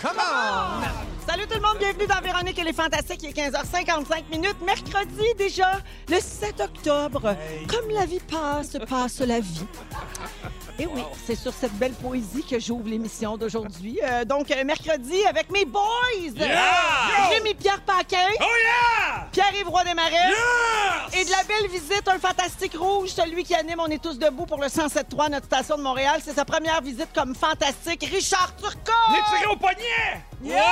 Come on! Salut tout le monde, bienvenue dans Véronique et les Fantastiques. Il est 15h55 minutes, mercredi déjà, le 7 octobre. Comme la vie passe, passe la vie. Et oui, c'est sur cette belle poésie que j'ouvre l'émission d'aujourd'hui. Euh, donc, euh, mercredi, avec mes boys! Rémi-Pierre Paquin. Oh yeah! Pierre-Yves Roy Desmarais. Yes! Et de la belle visite, un fantastique rouge, celui qui anime On est tous debout pour le 107.3, notre station de Montréal. C'est sa première visite comme fantastique, Richard Turcot! Les tiré au poignet! Yeah!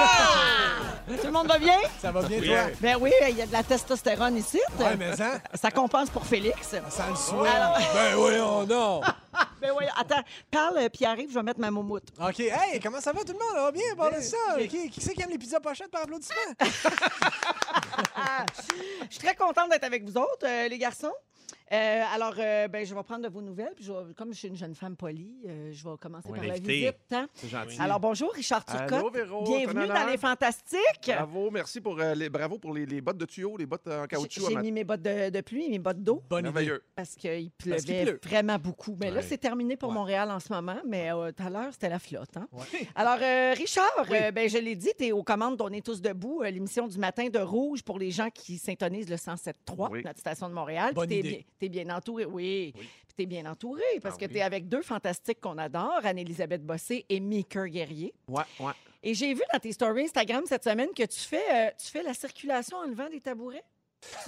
Tout le monde va bien? Ça va bien, toi? Ben oui, il y a de la testostérone ici. Ouais, mais ça, Ça compense pour Félix. ça le souhaite. Alors- Ben voyons, non. Ben oui, attends, parle, euh, Pierre-Yves, je vais mettre ma moumoute. OK. Hey, comment ça va tout le monde? Ça va bien? Bon, ça. bien. Qui, qui c'est qui aime les pizzas pochettes par applaudissement? Je suis très contente d'être avec vous autres, euh, les garçons. Euh, alors, euh, ben, je vais prendre de vos nouvelles. Puis je vais- comme je suis une jeune femme polie, euh, je vais commencer Oui, par la l'invité. visite. hein. C'est gentil. Alors, bonjour, Richard Turcotte. Allô, Véro, Bienvenue dans Les Fantastiques. Bravo, merci pour euh, les, bravo pour les, les bottes de tuyaux, les bottes en J'ai caoutchouc. j'ai mis mes bottes de, de pluie, mes bottes d'eau. Bonne idée. Merveilleux. Parce qu'il Parce qu'il pleuvait pleut. vraiment beaucoup. Mais là, Ouais. c'est terminé pour Ouais. Montréal en ce moment, mais euh, tout à l'heure, c'était la flotte. hein. Ouais. Alors, euh, Richard, euh, ben, je l'ai dit, tu es aux commandes d'On est tous debout, euh, l'émission du matin de Rouge pour les gens qui s'intonisent le 107.3, Oui. notre station de Montréal. Bonne Puis t'es idée. bien, t'es bien entouré, oui. Puis t'es bien entouré parce Ah que oui. tu es avec deux fantastiques qu'on adore, Anne-Élisabeth Bossé et Meeker Guerrier. Ouais, ouais. Et j'ai vu dans tes stories Instagram cette semaine que tu fais, euh, tu fais la circulation en levant des tabourets?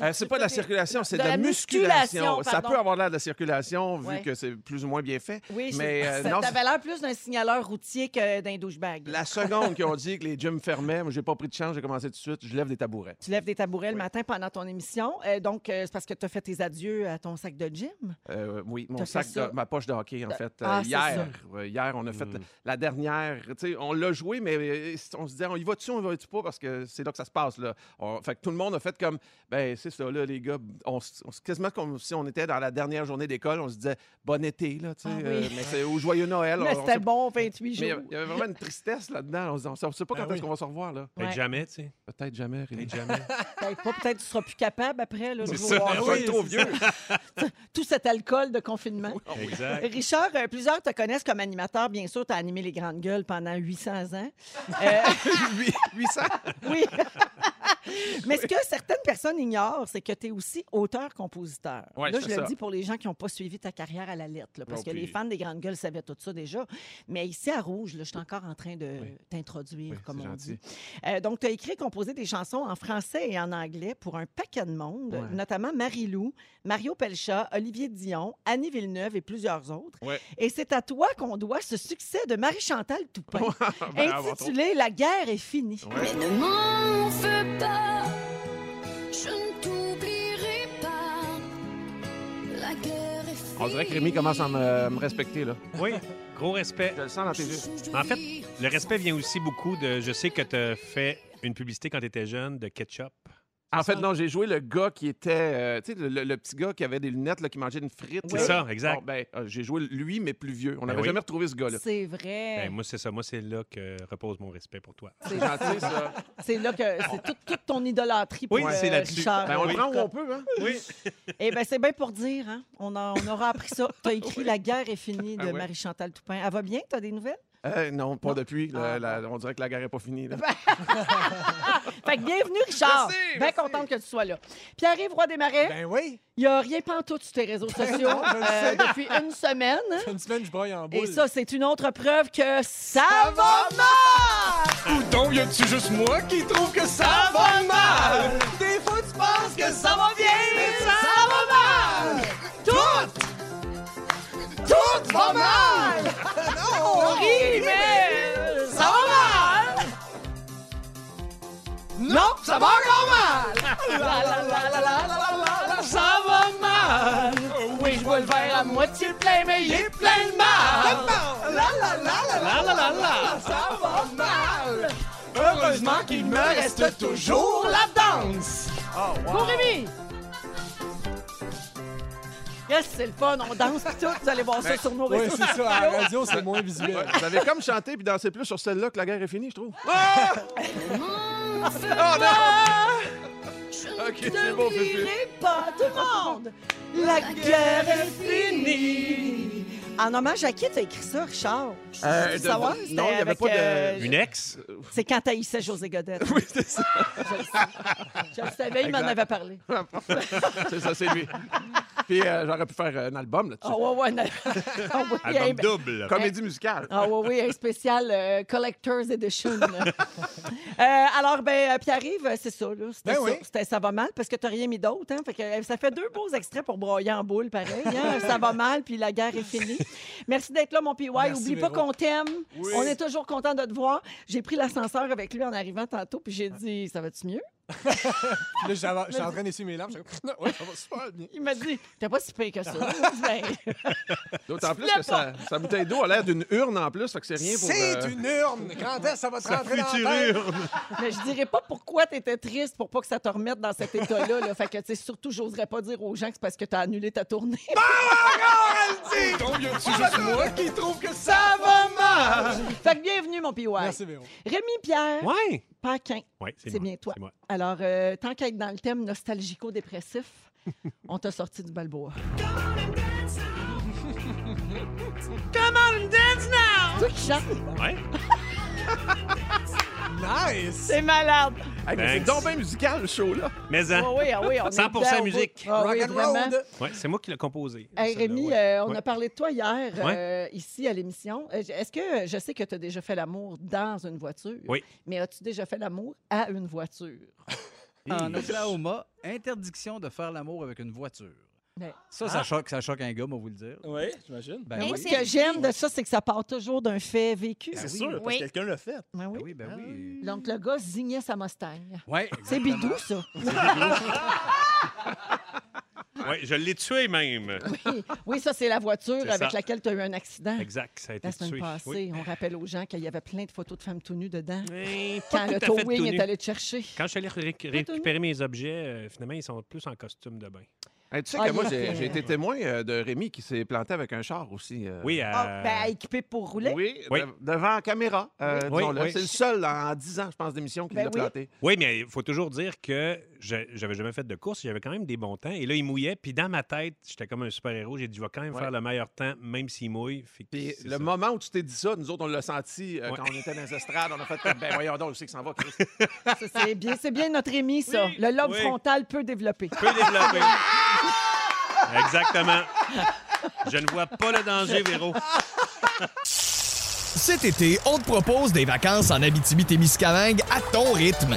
Euh, c'est pas de la circulation, c'est de, De la la musculation. musculation, Ça peut avoir l'air de la circulation vu Ouais. que c'est plus ou moins bien fait. Oui, Mais, euh, ça non, t'avait l'air plus d'un signaleur routier que d'un douchebag. La seconde qu'ils ont dit que les gyms fermaient, moi, j'ai pas pris de chance, j'ai commencé tout de suite, je lève des tabourets. Tu lèves des tabourets le matin pendant ton émission. Euh, donc, euh, c'est parce que tu as fait tes adieux à ton sac de gym? Euh, oui, mon sac, de, ma poche de hockey, en fait. ah, Euh, hier, hier, on a fait Mm. la dernière. Tu sais, on l'a joué, mais euh, on se disait, on y va-tu, on y va-tu pas, parce que c'est là que ça se passe. Là. On- fait que tout le monde a fait comme, ben c'est ça, là, les gars. On, quasiment comme si on était dans la dernière journée d'école, on se disait, bon été, là, tu sais. Ah oui. euh, mais c'est au joyeux Noël. Mais c'était bon, 28 Mais il jours. y avait- il y avait vraiment une tristesse là-dedans. On se on ne sait pas Ben quand est-ce oui. qu'on va se revoir, là. Peut-être Ouais. jamais, tu sais. Peut-être jamais. Peut-être jamais. Peut-être pas, peut-être que tu seras plus capable après. Là, C'est ça. être trop vieux. Tout cet alcool de confinement. exact. Richard, euh, plusieurs te connaissent comme animateur. Bien sûr, tu as animé les grandes gueules pendant 800 ans. Euh, Huit- 800. oui. Mais ce que certaines personnes ignorent, c'est que tu es aussi auteur-compositeur. Ouais, là, je le ça. dis pour les gens qui n'ont pas suivi ta carrière à la lettre, là, parce Non, que les fans des grandes gueules savaient tout ça déjà. Mais ici, à Rouge, je suis encore en train de Oui. t'introduire, Oui, comme on gentil. dit. Euh, donc, tu as écrit et composé des chansons en français et en anglais pour un paquet de monde, Ouais. notamment Marie-Lou, Mario Pelcha, Olivier Dion, Annie Villeneuve et plusieurs autres. Ouais. Et c'est à toi qu'on doit ce succès de Marie-Chantal Toupin, Ben, intitulé La guerre est finie. Ouais. Mais ne m'en fais pas, je ne t'oublierai pas. La guerre est finie. On dirait que Rémi commence à me, à me respecter, là. Oui, gros respect. Je le sens dans tes yeux. En fait, le respect vient aussi beaucoup de. Je sais que tu as fait une publicité quand tu étais jeune de ketchup. En fait, non, j'ai joué le gars qui était. euh, tu sais, le, le- le petit gars qui avait des lunettes, là, qui mangeait une frite. C'est ça, exact. Bon, ben, euh, j'ai joué lui, mais plus vieux. On Ben n'avait oui. jamais retrouvé ce gars-là. C'est vrai. Ben, moi, c'est ça. Moi, c'est là que repose mon respect pour toi. C'est gentil, ça. C'est là que c'est tout- toute ton idolâtrie pour Oui, c'est euh, là-dessus. Richard. Ben, on le prend où on peut, hein? Oui. Eh bien, c'est bien pour dire, hein? On, a- on aura appris ça. Tu as écrit La guerre est finie de Ah ouais. Marie-Chantal Toupin. Elle va bien? Tu as des nouvelles? Euh, non, pas depuis. La- la- on dirait que la guerre n'est pas finie. là. Fait que bienvenue, Richard. Merci, Bien merci. contente que tu sois là. Pierre-Yves Roy Desmarais, Ben oui. il n'y a rien pantoute sur tes réseaux sociaux non, je le euh, sais. depuis une semaine. Une semaine, je broille en boule. Et ça, c'est une autre preuve que ça va mal! Donc, y a-tu juste moi qui trouve que ça va mal? Des fois, tu penses que ça va bien, mais Ça va mal! Tout! Tout va mal! On rit, mais ça va mal! Non, ça va encore mal! La, la, la, la, la, la, la, la, ça va mal! Oui, je vois le verre à moitié plein, mais il est plein de mal! La, la, la, la, la, la, la, la, ça va mal! Heureusement qu'il me reste toujours la danse! Bon, Rémi! Yes, c'est le fun, on danse pis tout. Vous allez voir ça sur nos Oui, réseaux c'est ça. À la radio, c'est moins visuel. Ouais, vous avez comme chanté puis dansé plus sur celle-là que la guerre est finie, je trouve. Ok, c'est bon, riez pas, tout le monde! La guerre est finie! En hommage à qui t'as écrit ça, Richard? Euh, Tu veux de- savoir? non, il y avait avec, pas de- euh, Une ex? C'est quand t'haïssais José Godette. Oui, c'est ça. Je le sais. Je le savais, il m'en Exact. avait parlé. c'est ça, c'est lui. Puis euh, j'aurais pu faire un album là-dessus. Ah ouais, ouais. non. Ah oui, Album un- double. Comédie musicale. Ah oui, oui, un spécial euh, Collector's Edition. Euh, alors, ben, euh, Pierre-Yves, euh, c'est ça, là. C'était Ben ça. oui. C'était ça va mal parce que t'as rien mis d'autre, hein. Fait que euh, ça fait deux beaux extraits pour broyer en boule, pareil. hein. Ça va mal, puis la guerre est finie. Merci d'être là, mon PY. Merci, Oublie pas Véro. qu'on t'aime. Oui. On est toujours content de te voir. J'ai pris l'ascenseur avec lui en arrivant tantôt, puis j'ai dit, ça va-tu mieux? Puis là, j'avais- j'étais en train d'essuyer mes larmes. Ouais, ça va super bien. Il m'a dit, t'es pas si pire que ça. Ben, D'autant plus que sa, sa bouteille d'eau a l'air d'une urne en plus, fait que c'est rien pour. C'est euh, une urne. Quand est-ce que ça va te rentrer dans la tête? urne? Mais je dirais pas pourquoi tu étais triste pour pas que ça te remette dans cet état-là. Là. Fait que, tu sais, surtout, j'oserais pas dire aux gens que c'est parce que tu as annulé ta tournée. Donc, y a-tu juste moi qui trouve que ça va mal? fait que bienvenue, mon PY. Merci, Véro. Rémi Pierre Ouais. Paquin, Ouais, c'est moi, bien toi. c'est moi. Alors, euh, tant qu'à être dans le thème nostalgico-dépressif, on t'a sorti du Balboa. Come on and dance now! Toi qui chantes, Ouais. Nice! c'est malade. Hey, mais c'est Thanks. donc bien musical, le show, là. Mais Ah hein, oui, ah oui, on est 100% dedans au musique. Ah oui, Rock and vraiment. roll. ouais, c'est moi qui l'ai composé. Hey, Rémi, ouais. euh, on Ouais. a parlé de toi hier Ouais. euh, ici à l'émission. Euh, Est-ce que je sais que tu as déjà fait l'amour dans une voiture? Oui. Mais as-tu déjà fait l'amour à une voiture? En Oklahoma, interdiction de faire l'amour avec une voiture. Mais- Ça, ça, choque, ça choque un gars, moi vous le dire. Oui, j'imagine. Ben oui. ce que j'aime de ça, c'est que ça part toujours d'un fait vécu. Ben C'est oui. sûr, parce Oui. que quelqu'un l'a fait. Ah Ben oui. oui, ben oui. Donc, le gars zignait sa Mustang. Ouais, C'est exactement. bidou, ça. Ouais, je l'ai tué même. Oui, oui ça, c'est la voiture C'est avec ça. laquelle tu as eu un accident. Exact, ça a été La semaine tué. passée, Oui. on rappelle aux gens qu'il y avait plein de photos de femmes tout nues dedans. Mais Quand le tout à fait towing est allé te chercher. Quand je suis allé ré- récupérer mes objets, euh, finalement, ils sont plus en costume de bain. Hey, tu sais Ah, que moi, il j'ai été témoin euh, de Rémi qui s'est planté avec un char aussi. euh, Oui, à... Ah, ben, équipé pour rouler. Oui, Oui. de- devant la caméra. euh, Oui, disons-le. oui. C'est le seul en 10 ans, je pense, d'émission qui Ben l'a oui. planté. Oui, mais il faut toujours dire que j'avais jamais fait de course, j'avais quand même des bons temps. Et là, il mouillait, puis dans ma tête, j'étais comme un super-héros. J'ai dit, je vais quand même Ouais. faire le meilleur temps, même s'il mouille. Puis le ça. moment où tu t'es dit ça, nous autres, on l'a senti euh, Ouais. quand on était dans les estrades. On a fait comme, ben voyons donc, je sais que ça en va, Chris? Ça, C'est bien, c'est bien notre Rémi, ça. Oui, Le lobe oui. frontal peu développé. Peut développer. Exactement. Je ne vois pas le danger, Véro. Cet été, on te propose des vacances en Abitibi-Témiscamingue à ton rythme.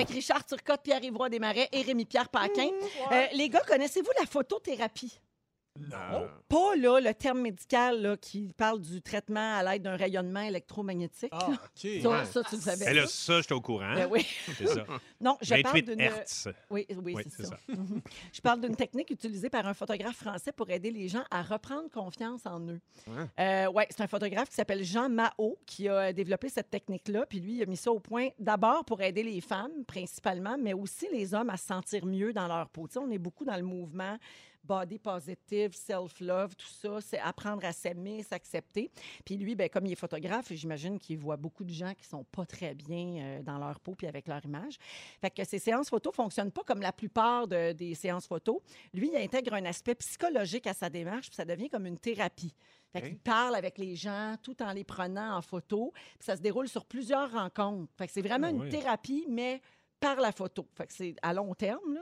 Avec Richard Turcotte, Pierre-Yvroy Desmarais et Rémi-Pierre Paquin. Euh, les gars, connaissez-vous la photothérapie? Euh, Pas là, le terme médical là, qui parle du traitement à l'aide d'un rayonnement électromagnétique. Ah, là. OK. Ça, Ouais. ça, tu le savais. Et là, ça? ça, j'étais au courant. Ben oui. C'est ça. Non, je parle 28 d'une. Hertz. Oui, oui, Oui, c'est ça. ça. Je parle d'une technique utilisée par un photographe français pour aider les gens à reprendre confiance en eux. Ouais. Euh, ouais, c'est un photographe qui s'appelle Jean Mao qui a développé cette technique-là. Puis lui, il a mis ça au point d'abord pour aider les femmes principalement, mais aussi les hommes à se sentir mieux dans leur peau. Tu sais, on est beaucoup dans le mouvement body positive, self-love, tout ça, c'est apprendre à s'aimer, s'accepter. Puis lui, ben, comme il est photographe, j'imagine qu'il voit beaucoup de gens qui sont pas très bien euh, dans leur peau puis avec leur image. Fait que ces séances photo fonctionnent pas comme la plupart de- des séances photo. Lui, il intègre un aspect psychologique à sa démarche, puis ça devient comme une thérapie. Fait qu'il parle avec les gens tout en les prenant en photo. Puis ça se déroule sur plusieurs rencontres. Fait que c'est vraiment Ah une oui. thérapie, mais par la photo. C'est à long terme.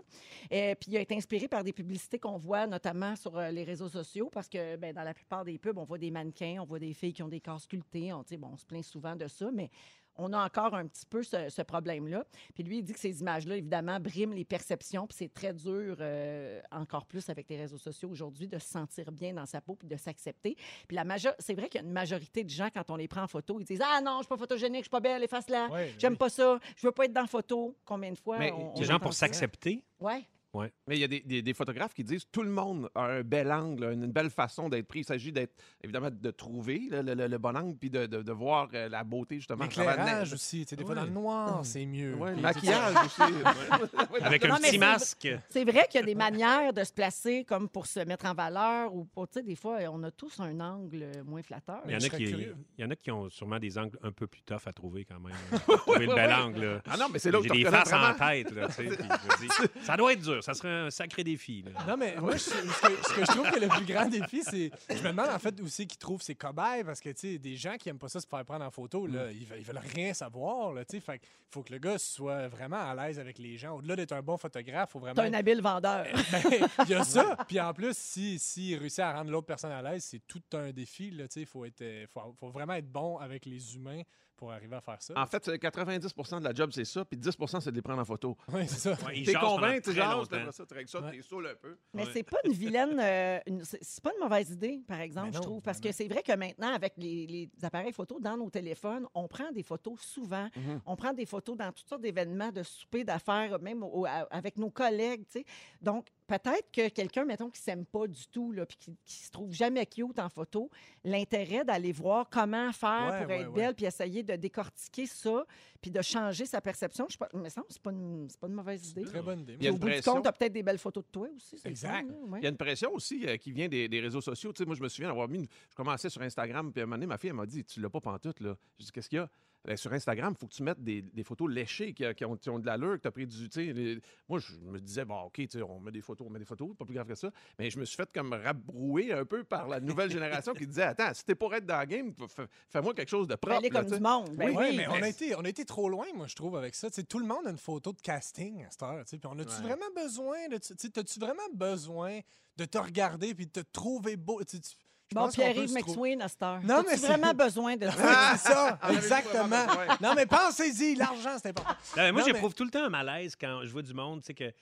Et puis il a été inspiré par des publicités qu'on voit notamment sur euh, les réseaux sociaux parce que ben, dans la plupart des pubs, on voit des mannequins, on voit des filles qui ont des corps sculptés. On, on se plaint souvent de ça, mais on a encore un petit peu ce, ce problème-là. Puis lui, il dit que ces images-là, évidemment, briment les perceptions. Puis c'est très dur, euh, encore plus avec les réseaux sociaux aujourd'hui, de se sentir bien dans sa peau puis de s'accepter. Puis la c'est vrai qu'il y a une majorité de gens, quand on les prend en photo, ils disent Ah non, je suis pas photogénique, je suis pas belle, efface-la. Ouais, J'aime oui. pas ça, je veux pas être dans la photo. Combien de fois Mais on, on Les gens pour s'accepter? Ouais. Mais il y a des, des- des photographes qui disent tout le monde a un bel angle, une belle façon d'être pris. Il s'agit d'être, évidemment, de trouver le, le- le bon angle puis de, de- de voir euh, la beauté, justement. L'éclairage aussi. tu sais, Des fois, Ouais. dans le noir, c'est mieux. Ouais, le maquillage aussi. Avec un Non, petit c'est- masque. C'est vrai qu'il y a des manières de se placer comme pour se mettre en valeur ou. Tu sais, des fois, on a tous un angle moins flatteur. Il y, en a qui, curieux. il y en a qui ont sûrement des angles un peu plus tough à trouver quand même. trouver le bel angle. là. Ah non, mais c'est là où J'ai des faces en tête. Là, tu sais, puis je me dis, ça doit être dur. Ça serait un sacré défi. là. Non, mais moi, je- ce, que, ce que je trouve que le plus grand défi, c'est. Je me demande en fait aussi qui trouvent ces cobayes parce que, tu sais, des gens qui aiment pas ça se faire prendre en photo, là, ils, veulent, ils veulent rien savoir, là, tu sais. Fait qu'il faut que le gars soit vraiment à l'aise avec les gens. Au-delà d'être un bon photographe, faut vraiment. T'as un habile vendeur. Ben, il y a ça. Puis en plus, si, si réussit à rendre l'autre personne à l'aise, c'est tout un défi. Là, il faut, être, euh, faut, faut vraiment être bon avec les humains pour arriver à faire ça. En fait, c'est 90% de la job, c'est ça, puis 10% c'est de les prendre en photo. Oui, c'est ça. Ouais, ils T'es convaincu, tu très jases, longtemps. puis après ça, tu règles ça, Ouais. t'es saoul un peu. Mais Ouais. c'est pas une vilaine. euh, une- c'est c'est pas une mauvaise idée, par exemple, Mais je non, trouve. Parce que c'est vrai que maintenant, avec les, les appareils photo dans nos téléphones, on prend des photos souvent. Mhm. On prend des photos dans toutes sortes d'événements, de souper, d'affaires, même au- à- avec nos collègues. tu sais. Donc, peut-être que quelqu'un, mettons, qui s'aime pas du tout, là, puis qui, qui se trouve jamais cute en photo, l'intérêt d'aller voir comment faire Ouais, pour ouais, être ouais. belle, puis essayer de décortiquer ça, puis de changer sa perception, je sais pas, mais ça, c'est pas, une- c'est pas une mauvaise idée. Très bonne idée. Il y a Au une bout du pression. compte, tu as peut-être des belles photos de toi aussi. c'est le Exact. fun, là, ouais. Il y a une pression aussi euh, qui vient des, des réseaux sociaux. Tu sais, moi, je me souviens d'avoir mis. une- Je commençais sur Instagram, puis à un moment donné, ma fille, elle m'a dit Tu l'as pas pantoute, là. Je dis Qu'est-ce qu'il y a Sur Instagram, il faut que tu mettes des, des photos léchées qui, qui ont, qui ont de l'allure, que tu as pris du. les- Moi, je me disais Bon, OK, on met des photos, on met des photos, pas plus grave que ça. Mais je me suis fait comme rabrouer un peu par la nouvelle génération qui disait Attends, si t'es pour être dans la game, fais- fais-moi quelque chose de propre. aller là, comme sais. du monde. Ben Oui, oui, mais on mais- a, été, on a été trop loin, moi, je trouve, avec ça. Tout le monde a une photo de casting à cette heure. Puis on a-tu Ouais. vraiment besoin de. tu sais, T'as-tu vraiment besoin de te regarder puis de te trouver beau? Bon, Pierre-Yves McSween à cette heure. Non, mais c'est- vraiment besoin de ça? Ah, ça, exactement. Non, mais pensez-y, l'argent, c'est important. Non, mais moi, j'éprouve tout le temps un malaise quand je vois du monde, tu sais, que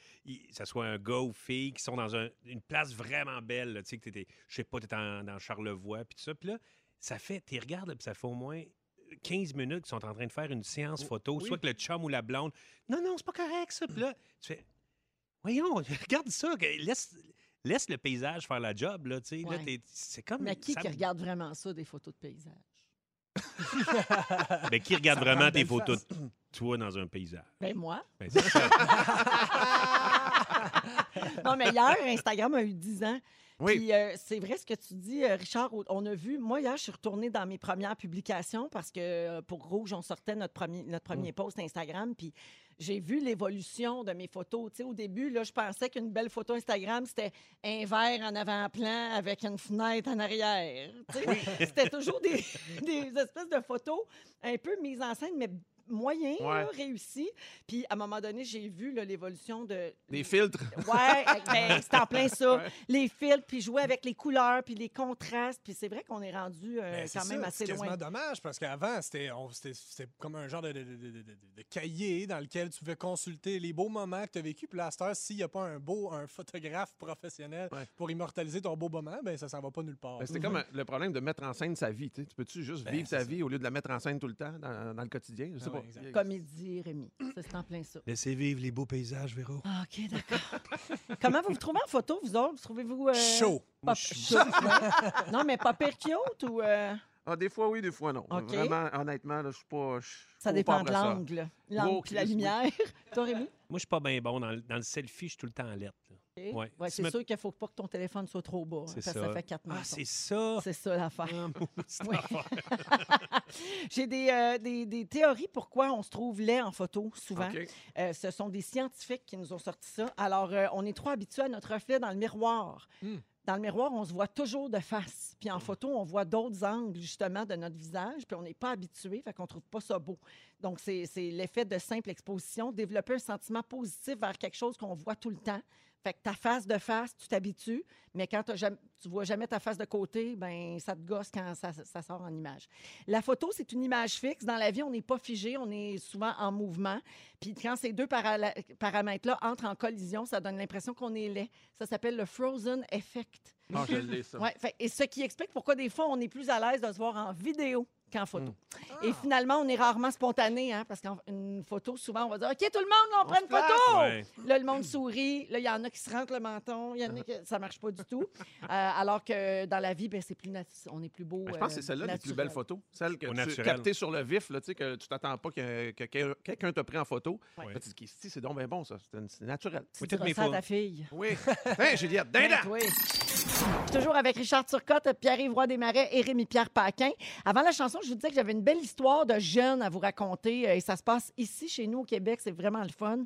ça soit un gars ou fille qui sont dans un- une place vraiment belle, tu sais, que t'étais, je sais pas, t'es en- dans Charlevoix, puis tout ça, puis là, ça fait, tu regardes, puis ça fait au moins 15 minutes qu'ils sont en train de faire une séance photo, soit que le chum ou la blonde, non, non, c'est pas correct, ça, puis là, tu fais, voyons, regarde ça, laisse, laisse le paysage faire la job, là, tu sais, là, t'es- c'est comme... Mais qui ça qui me- regarde vraiment ça, des photos de paysage? Ben, qui regarde Ça vraiment une tes belle photos de toi dans un paysage? Ben moi. Ben, c'est ça. non, mais hier, Instagram a eu 10 ans. Oui. Puis euh, c'est vrai ce que tu dis, euh, Richard. On a vu, moi, hier, je suis retournée dans mes premières publications parce que euh, pour Rouge, on sortait notre premier, notre premier post Instagram. Puis j'ai vu l'évolution de mes photos. Tu sais, au début, là, je pensais qu'une belle photo Instagram, c'était un verre en avant-plan avec une fenêtre en arrière. Tu sais, C'était toujours des, des espèces de photos un peu mises en scène, mais moyen, Ouais. là, réussi. Puis à un moment donné, j'ai vu l'évolution de. Les filtres. Ouais, ben, c'est en plein ça. Ouais. Les filtres, puis jouer avec les couleurs, puis les contrastes. Puis c'est vrai qu'on est rendu euh, Ben, quand même ça, assez C'est quasiment loin. dommage parce qu'avant, c'était on- c'était- c'était comme un genre de, de- de- de- de- de cahier dans lequel tu pouvais consulter les beaux moments que tu as vécu. Puis là, à cette heure, s'il n'y a pas un beau un photographe professionnel Ouais. pour immortaliser ton beau moment, ben ça s'en va pas nulle part. Ben, C'était comme euh, le problème de mettre en scène sa vie. Tu peux-tu juste Ben, vivre ta ça. vie au lieu de la mettre en scène tout le temps dans, dans le quotidien? Je sais ouais, pas. exact. Comme il dit Rémi. Ça, c'est en plein ça. Laissez vivre les beaux paysages, Véro. Ah, OK, d'accord. Comment vous vous trouvez en photo, vous autres? Trouvez-vous. euh, Chaud. Pas chaud, ouais. non, mais pas pire cute ou. euh, Ah, des fois oui, des fois non. OK. Vraiment, honnêtement, là, je suis pas. je ça pas dépend de l'angle. L'angle Oh, puis la lumière. Toi, Rémi? Moi, je suis pas bien bon. Dans le, dans le selfie, je suis tout le temps en lettre. là. OK. Ouais. C'est sûr qu'il ne faut pas que ton téléphone soit trop bas. hein, que ça. ça fait quatre Ah, mois. c'est ça? C'est ça l'affaire. Ah. J'ai des, euh, des, des théories pourquoi on se trouve laid en photo, souvent. Euh, ce sont des scientifiques qui nous ont sorti ça. Alors, euh, on est trop habitué à notre reflet dans le miroir. Hmm. Dans le miroir, on se voit toujours de face. Puis en photo, on voit d'autres angles, justement, de notre visage. Puis on n'est pas habitué, fait qu'on trouve pas ça beau. Donc, c'est l'effet de simple exposition. Développer un sentiment positif vers quelque chose qu'on voit tout le temps. Fait que ta face de face, tu t'habitues, mais quand jamais- tu vois jamais ta face de côté, ben ça te gosse quand ça, ça sort en image. La photo, c'est une image fixe. Dans la vie, on n'est pas figé, on est souvent en mouvement. Puis quand ces deux paramètres-là entrent en collision, ça donne l'impression qu'on est laid. Ça s'appelle le frozen effect. Ah, je ça. Ouais, fait- et ce qui explique pourquoi des fois on est plus à l'aise de se voir en vidéo qu'en photo. Et finalement, on est rarement spontané, hein, parce qu'une photo, souvent, on va dire OK, tout le monde, on, prend une photo. Ouais. Là, le monde sourit. Là, il y en a qui se rentrent le menton. Il y en a qui ça marche pas du tout. Euh, alors que dans la vie, ben, c'est plus nat- on est plus beau. Ben, je pense que c'est euh, celle-là les plus belles photos. Celle que tu naturel. captée sur le vif, là, tu sais, que tu t'attends pas que, que quel- quelqu'un t'a pris en photo. Ouais. Là, tu te dis, c'est donc bien bon, ça. C'est c'est naturel. Tu Oui, à photos. ta fille. Oui. Hein, Juliette, Ben, dindon! oui. Toujours avec Richard Turcotte, Pierre-Yves Roy Desmarais et Rémi-Pierre Paquin. Avant la chanson, je vous disais que j'avais une belle histoire de jeunes à vous raconter euh, et ça se passe ici, chez nous, au Québec. C'est vraiment le fun.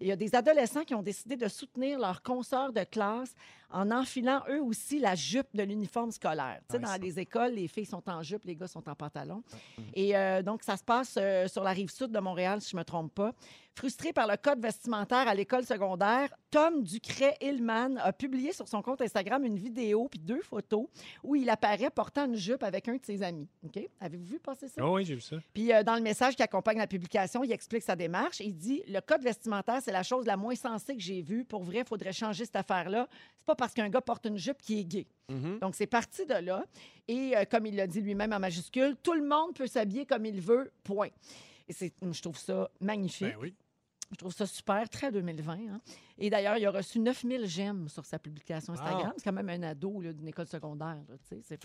Il y a des adolescents qui ont décidé de soutenir leurs consoeurs de classe en enfilant eux aussi la jupe de l'uniforme scolaire. Tu sais, Ouais, dans les écoles, les filles sont en jupe, les gars sont en pantalon. Et euh, donc, ça se passe euh, sur la rive sud de Montréal, si je ne me trompe pas. Frustré par le code vestimentaire à l'école secondaire, Tom Ducret-Hillman a publié sur son compte Instagram une vidéo puis deux photos où il apparaît portant une jupe avec un de ses amis. OK? Avez-vous vu passer ça? Ah oui, j'ai vu ça. Puis euh, dans le message qui accompagne la publication, il explique sa démarche. Il dit Le code vestimentaire, c'est la chose la moins sensée que j'ai vue. Pour vrai, il faudrait changer cette affaire-là. C'est pas parce qu'un gars porte une jupe qui est gay. Mhm. Donc, c'est parti de là. Et euh, comme il l'a dit lui-même en majuscule, tout le monde peut s'habiller comme il veut, point. Et c'est, je trouve ça magnifique. Ben oui. Je trouve ça super, très 2020. hein. Et d'ailleurs, il a reçu 9000 j'aime sur sa publication Instagram. C'est quand même un ado d'une école secondaire. c'est,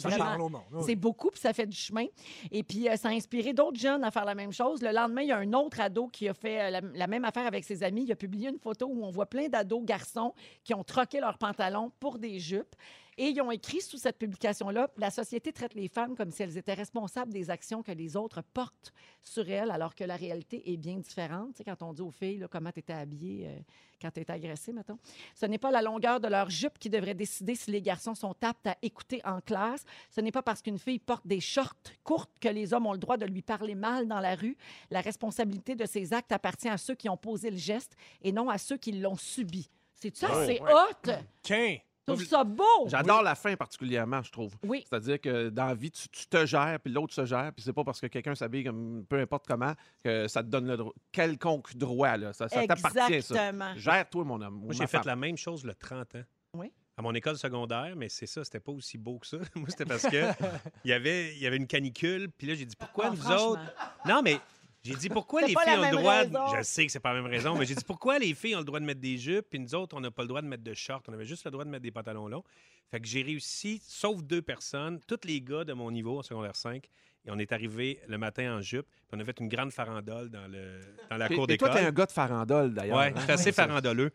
ça, vraiment- parle au monde. oui. c'est beaucoup, puis ça fait du chemin. Et puis, euh, ça a inspiré d'autres jeunes à faire la même chose. Le lendemain, il y a un autre ado qui a fait euh, la, la même affaire avec ses amis. Il a publié une photo où on voit plein d'ados garçons qui ont troqué leurs pantalons pour des jupes. Et ils ont écrit sous cette publication-là La société traite les femmes comme si elles étaient responsables des actions que les autres portent sur elles, alors que la réalité est bien différente. Tu sais, quand on dit aux filles là, comment tu étais habillée euh, quand tu étais agressée, mettons. Ce n'est pas la longueur de leur jupe qui devrait décider si les garçons sont aptes à écouter en classe. Ce n'est pas parce qu'une fille porte des shorts courtes que les hommes ont le droit de lui parler mal dans la rue. La responsabilité de ces actes appartient à ceux qui ont posé le geste et non à ceux qui l'ont subi. C'est ça, c'est ouais. hot! Tiens, Je trouve ça beau! J'adore la fin particulièrement, je trouve. Oui. C'est-à-dire que dans la vie, tu, tu te gères, puis l'autre se gère, puis c'est pas parce que quelqu'un s'habille comme peu importe comment que ça te donne le droit. Quelconque droit, là. Ça, ça t'appartient, ça. Exactement. Gère-toi, mon homme. Moi, j'ai fait la même chose le 30 ans. Oui. À mon école secondaire, mais c'est ça, c'était pas aussi beau que ça. Moi, c'était parce que il y avait, il y avait une canicule, puis là, j'ai dit pourquoi Ah, nous autres. Non, mais j'ai dit pourquoi les filles ont le droit. de-. Je sais que c'est pas la même raison, mais j'ai dit pourquoi les filles ont le droit de mettre des jupes, puis nous autres, on n'a pas le droit de mettre de shorts. On avait juste le droit de mettre des pantalons longs. Fait que j'ai réussi, sauf deux personnes, tous les gars de mon niveau en secondaire 5, et on est arrivé le matin en jupe, puis on a fait une grande farandole dans, le, dans la Et, cour et toi, d'école. t'es un gars de farandole, d'ailleurs. Ouais, hein? assez farandoleux.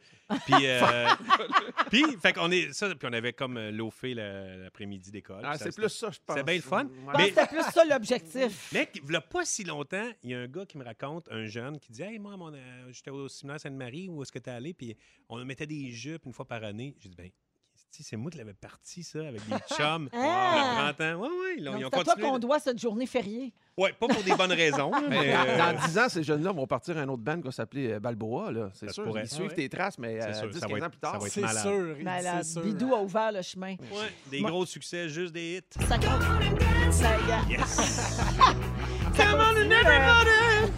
Puis, euh, puis, fait qu'on est ça, puis on avait comme euh, loafé la- l'après-midi d'école. Ah, c'est plus ça, je pense. C'est bien le fun. Ouais. Mais- c'était plus ça l'objectif. Mec, il n'y a pas si longtemps, il y a un gars qui me raconte, un jeune, qui dit Hey, moi, euh, j'étais au séminaire Sainte-Marie, où est-ce que tu es allé Puis on mettait des jupes une fois par année. J'ai dit Ben, c'est moi qui l'avais parti, ça, avec des chums. Ah! Le printemps. Oui, oui, ils ont, ils ont C'est à toi continué. qu'on doit cette journée fériée. Ouais, pas pour des bonnes raisons. Mais euh, dans 10 ans, ces jeunes-là vont partir à un autre band qui va s'appeler euh, Balboa. là. C'est sûr. pourrait. Ils suivent Ah tes traces, mais C'est euh, sûr, 10, ça va 15 être- ans plus tard. ça va être C'est malade. sûr. Malade. c'est sûr. Bidou a ouvert le chemin. ouais, des gros succès, juste des hits. Ça compte. Ça, Yes!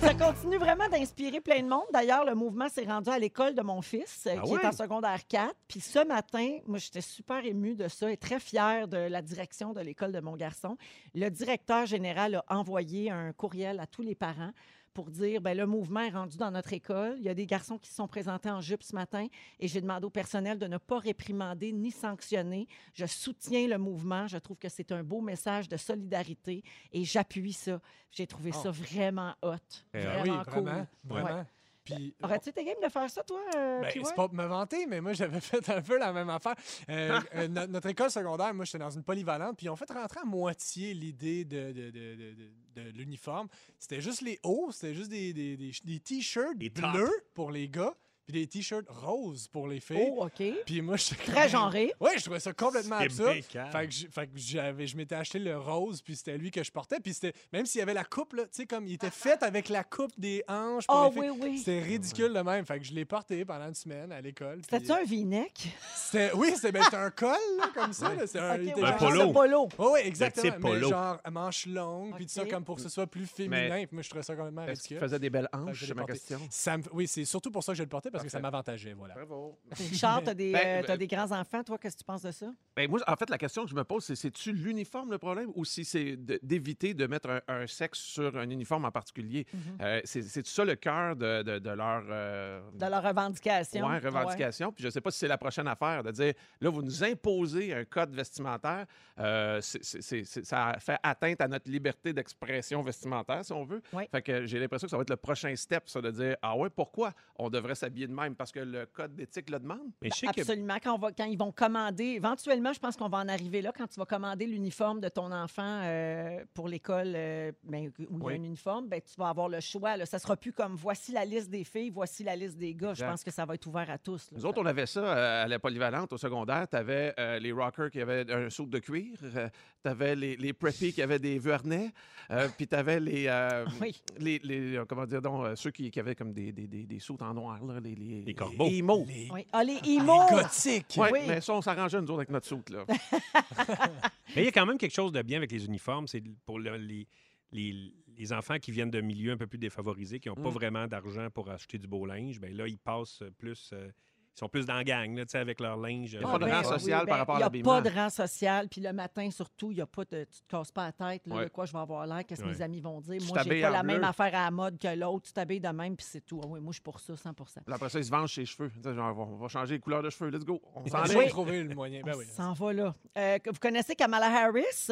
ça continue, vraiment d'inspirer plein de monde. D'ailleurs, le mouvement s'est rendu à l'école de mon fils, euh, Ah qui ouais? est en secondaire 4. Puis ce matin, moi, j'étais super émue de ça et très fière de la direction de l'école de mon garçon. Le directeur général a envoyé un courriel à tous les parents pour dire ben le mouvement est rendu dans notre école. Il y a des garçons qui se sont présentés en jupe ce matin et j'ai demandé au personnel de ne pas réprimander ni sanctionner. Je soutiens le mouvement. Je trouve que c'est un beau message de solidarité et j'appuie ça. J'ai trouvé Oh. ça vraiment hot. Eh, Ah Vraiment oui, cool. vraiment. vraiment. Ouais. Puis, Aurais-tu été game de faire ça, toi, euh, Ben, c'est pas pour me vanter, mais moi, j'avais fait un peu la même affaire. Euh, euh, no- notre école secondaire, moi, j'étais dans une polyvalente, puis ils ont fait rentrer à moitié l'idée de, de, de- de- de- de l'uniforme. C'était juste les hauts, c'était juste des, des, des- des t-shirts bleus pour les gars, puis des t-shirts roses pour les filles. Oh, OK. Puis moi, j'étais Très genré. Ouais, je trouvais ça complètement absurde. Fait que, fait que j'avais, je m'étais acheté le rose, puis c'était lui que je portais. Puis c'était, même s'il y avait la coupe, là, tu sais, comme il était fait avec la coupe des hanches. Pour Ah les oui, filles. oui. C'était ridicule de même. Fait que je l'ai porté pendant une semaine à l'école. puis- C'était-tu un V-neck? c'était, oui, c'était, ben, c'était un col, là, comme ça. là. C'était un, OK, il était ouais, Un genre- polo. polo. Oh, oui, exactement. mais polo. genre à manches longues, puis tout ça, comme pour que ce soit plus féminin. Puis moi, je trouvais ça complètement Est-ce ridicule. qu'il faisait des belles hanches, je c'est ma question. Ça me- Oui, c'est surtout pour ça que je le portais, parce que ça m'avantageait, voilà. Bravo. Richard, t'as des, Ben, euh, ben- t'as des grands-enfants. Toi, qu'est-ce que tu penses de ça? Ben, moi, en fait, la question que je me pose, c'est c'est-tu l'uniforme le problème ou si c'est d'éviter de mettre un, un sexe sur un uniforme en particulier? Euh, c'est c'est ça le cœur de, de- de leur. euh, De leur revendication. Ouais, revendication. Puis je ne sais pas si c'est la prochaine affaire de dire là, vous nous imposez un code vestimentaire. Euh, ça fait atteinte à notre liberté d'expression vestimentaire, si on veut. Ouais. Fait que j'ai l'impression que ça va être le prochain step, ça, de dire ah ouais, pourquoi on devrait s'habiller de même? Parce que le code d'éthique le demande? Mais je sais que Absolument. Quand, on va, quand ils vont commander, éventuellement, je pense qu'on va en arriver là, quand tu vas commander l'uniforme de ton enfant euh, pour l'école euh, ben, où il y Oui. a un uniforme, ben, tu vas avoir le choix. Là. Ça sera plus comme voici la liste des filles, voici la liste des gars. Je pense que ça va être ouvert à tous. là. Nous autres, on avait ça euh, à la polyvalente au secondaire. Tu avais les rockers qui avaient un saut de cuir, tu avais les, les preppies qui avaient des vernets, euh, puis tu avais les, euh, Oui. les, les- euh, comment dire donc, euh, ceux qui, qui avaient comme des, des, des, des sauts en noir, là, les, les, Les corbeaux. Les, Oui. Ah, les emo! gothiques. Ouais, Oui. mais ça, on s'arrangeait, nous autres, avec notre soute, là. Mais il y a quand même quelque chose de bien avec les uniformes. C'est pour le- les, les, les enfants qui viennent de milieux un peu plus défavorisés, qui n'ont pas Mm. vraiment d'argent pour acheter du beau linge. Ben là, ils passent plus. euh, ils sont plus dans la gang, là, tu sais, avec leur linge. Il y a pas de ben rang social oui, par ben, rapport à Il n'y a l'habillement. pas de rang social. Puis le matin, surtout, il y a pas de, tu te casses pas la tête. Là, Ouais. De quoi je vais avoir l'air? Qu'est-ce que Ouais. mes amis vont dire? Tu Moi, j'ai pas la même affaire à la mode que l'autre. Tu t'habilles de même, puis c'est tout. Ah oui, moi, je suis pour ça, 100 Puis après ça, ils se vengent ses cheveux. Genre, on va changer les couleurs de cheveux. Let's go. On s'en est. va trouver le moyen. Ben On oui. s'en va là. Euh, vous connaissez Kamala Harris,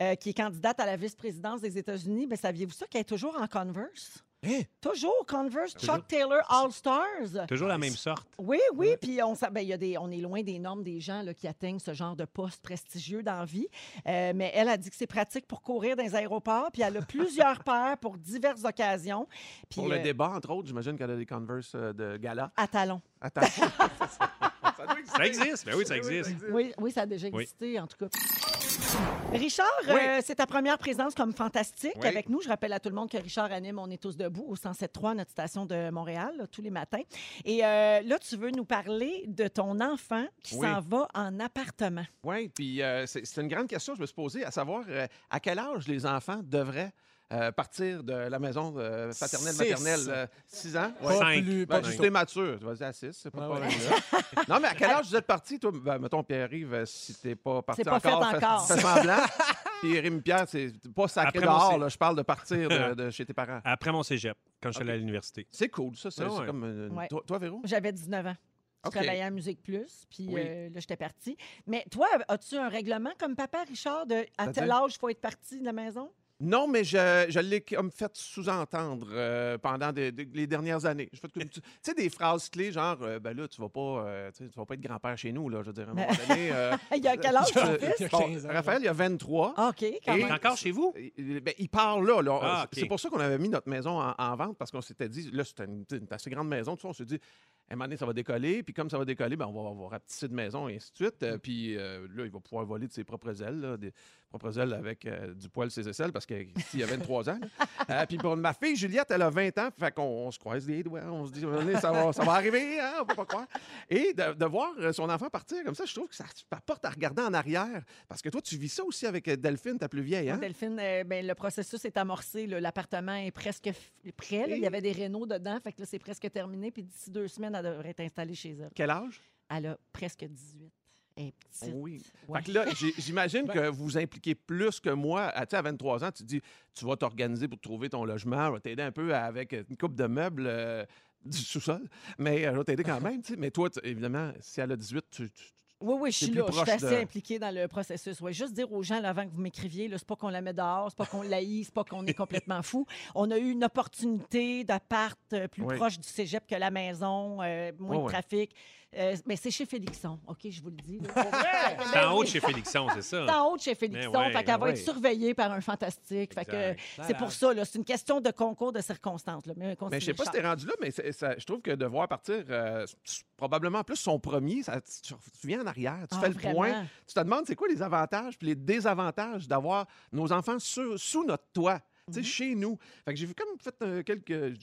euh, qui est candidate à la vice-présidence des États-Unis. Ben, saviez-vous ça qu'elle est toujours en Converse? Hein? Toujours Converse, Toujours. Chuck Taylor All-Stars. Toujours la même sorte. Oui, oui, puis on, ben, il y a des, on est loin des normes des gens là, qui atteignent ce genre de poste prestigieux dans la vie. Euh, mais elle a dit que c'est pratique pour courir dans les aéroports, puis elle a plusieurs paires pour diverses occasions. Puis, Pour le euh, débat, entre autres, j'imagine qu'elle a des Converse euh, de gala. à talons. Ça doit Ça existe. Ben oui, ça existe. Oui, oui, ça a déjà Oui. existé, en tout cas. Richard, euh, c'est ta première présence comme fantastique Oui. avec nous. Je rappelle à tout le monde que Richard anime On est tous debout au 107.3, notre station de Montréal, là, tous les matins. Et euh, là, tu veux nous parler de ton enfant qui Oui. s'en va en appartement. Oui, puis euh, c'est une grande question que je me suis posée, à savoir à quel âge les enfants devraient euh, partir de la maison euh, paternelle, Six. maternelle? 6 ans? Pas Cinq. plus, Ben, plus mature, tu vas dire à 6, c'est pas de Ouais, problème. là. non, mais à quel âge vous êtes parti, toi? Ben, mettons, Pierre-Yves, euh, si t'es pas parti C'est pas encore, fait fais- encore. fais semblant. Puis Rémi-Pierre, c'est pas sacré Après mon dehors, C- là, je parle de partir de, de chez tes parents. Après mon cégep, quand je suis allé à l'université. C'est cool, ça. C'est Ah c'est ouais. comme... une- Ouais. toi, toi, Véro? J'avais 19 ans. Je OK. travaillais à Musique Plus, puis Oui. euh, là, j'étais partie. Mais toi, as-tu un règlement comme papa, Richard, de à tel C'est-à-dire? âge, il faut être parti de la maison? Non, mais je, je l'ai comme fait sous-entendre euh, pendant les dernières années. Je fais comme- tu tu sais, des phrases clés, genre, euh, ben là, tu vas pas, euh, tu tu vas pas être grand-père chez nous, là, je veux dire, à un moment donné. euh, Il y a quel âge, ton fils? Il y a bon, 15 ans. Raphaël, il a 23. Ah, OK, quand Et- Il est même. encore chez vous? Il, ben, il part là. là. Ah, C'est- pour ça qu'on avait mis notre maison en, en vente, parce qu'on s'était dit, là, c'était une, une assez grande maison, tout ça, on s'est dit, un moment donné, ça va décoller. Puis comme ça va décoller, ben, on va avoir rapetisser de maison et ainsi de suite. Mm. Puis euh, là, il va pouvoir voler de ses propres ailes, là, des propres ailes avec euh, du poil ses aisselles, parce qu'il y a 23 ans. Euh, puis pour ma fille, Juliette, elle a 20 ans. Fait qu'on on se croise les doigts. On se dit, ça va, ça va arriver, hein, on peut pas croire. Et de, de voir euh, son enfant partir comme ça, je trouve que ça apporte à regarder en arrière. Parce que toi, tu vis ça aussi avec Delphine, ta plus vieille, hein? Delphine, euh, ben, le processus est amorcé. L'appartement est presque prêt. là. Il y avait des rénaux dedans. Fait que là, c'est presque terminé. Puis d'ici deux semaines, elle devrait être installée chez elle. Quel âge? Elle a presque 18. Est petite. Oui. Ouais. Fait que là, j'imagine que vous vous impliquez plus que moi. À, tu sais, à 23 ans, tu dis, tu vas t'organiser pour trouver ton logement, je vais t'aider un peu avec une coupe de meubles euh, du sous-sol, mais euh, je vais t'aider quand même. tu sais. Mais toi, évidemment, si elle a 18, tu, tu- Oui, oui, je suis là. Je suis assez de- impliquée dans le processus. Oui, juste dire aux gens, là, avant que vous m'écriviez, c'est pas qu'on la met dehors, c'est pas qu'on l'haït, c'est pas qu'on est complètement fou. On a eu une opportunité d'appart euh, plus Oui. proche du cégep que la maison, euh, moins Ouais, de ouais. Euh, mais c'est chez Félixon, OK, je vous le dis. C'est en haut de chez Félixon, c'est ça? C'est en haut de chez Félixon. Ouais, fait qu'elle va ouais. être surveillée par un fantastique. Fait que Exact. c'est pour ça, là. C'est une question de concours de circonstances. Là. Mais, Mais je sais pas si t'es rendu là, mais ça- je trouve que de voir partir euh, probablement plus son premier, ça, tu, tu viens en arrière, tu Ah, fais le vraiment? point, tu te demandes c'est quoi les avantages puis les désavantages d'avoir nos enfants sur- sous notre toit, tu sais, Mhm. chez nous. Fait que j'ai vu comme fait euh, quelques.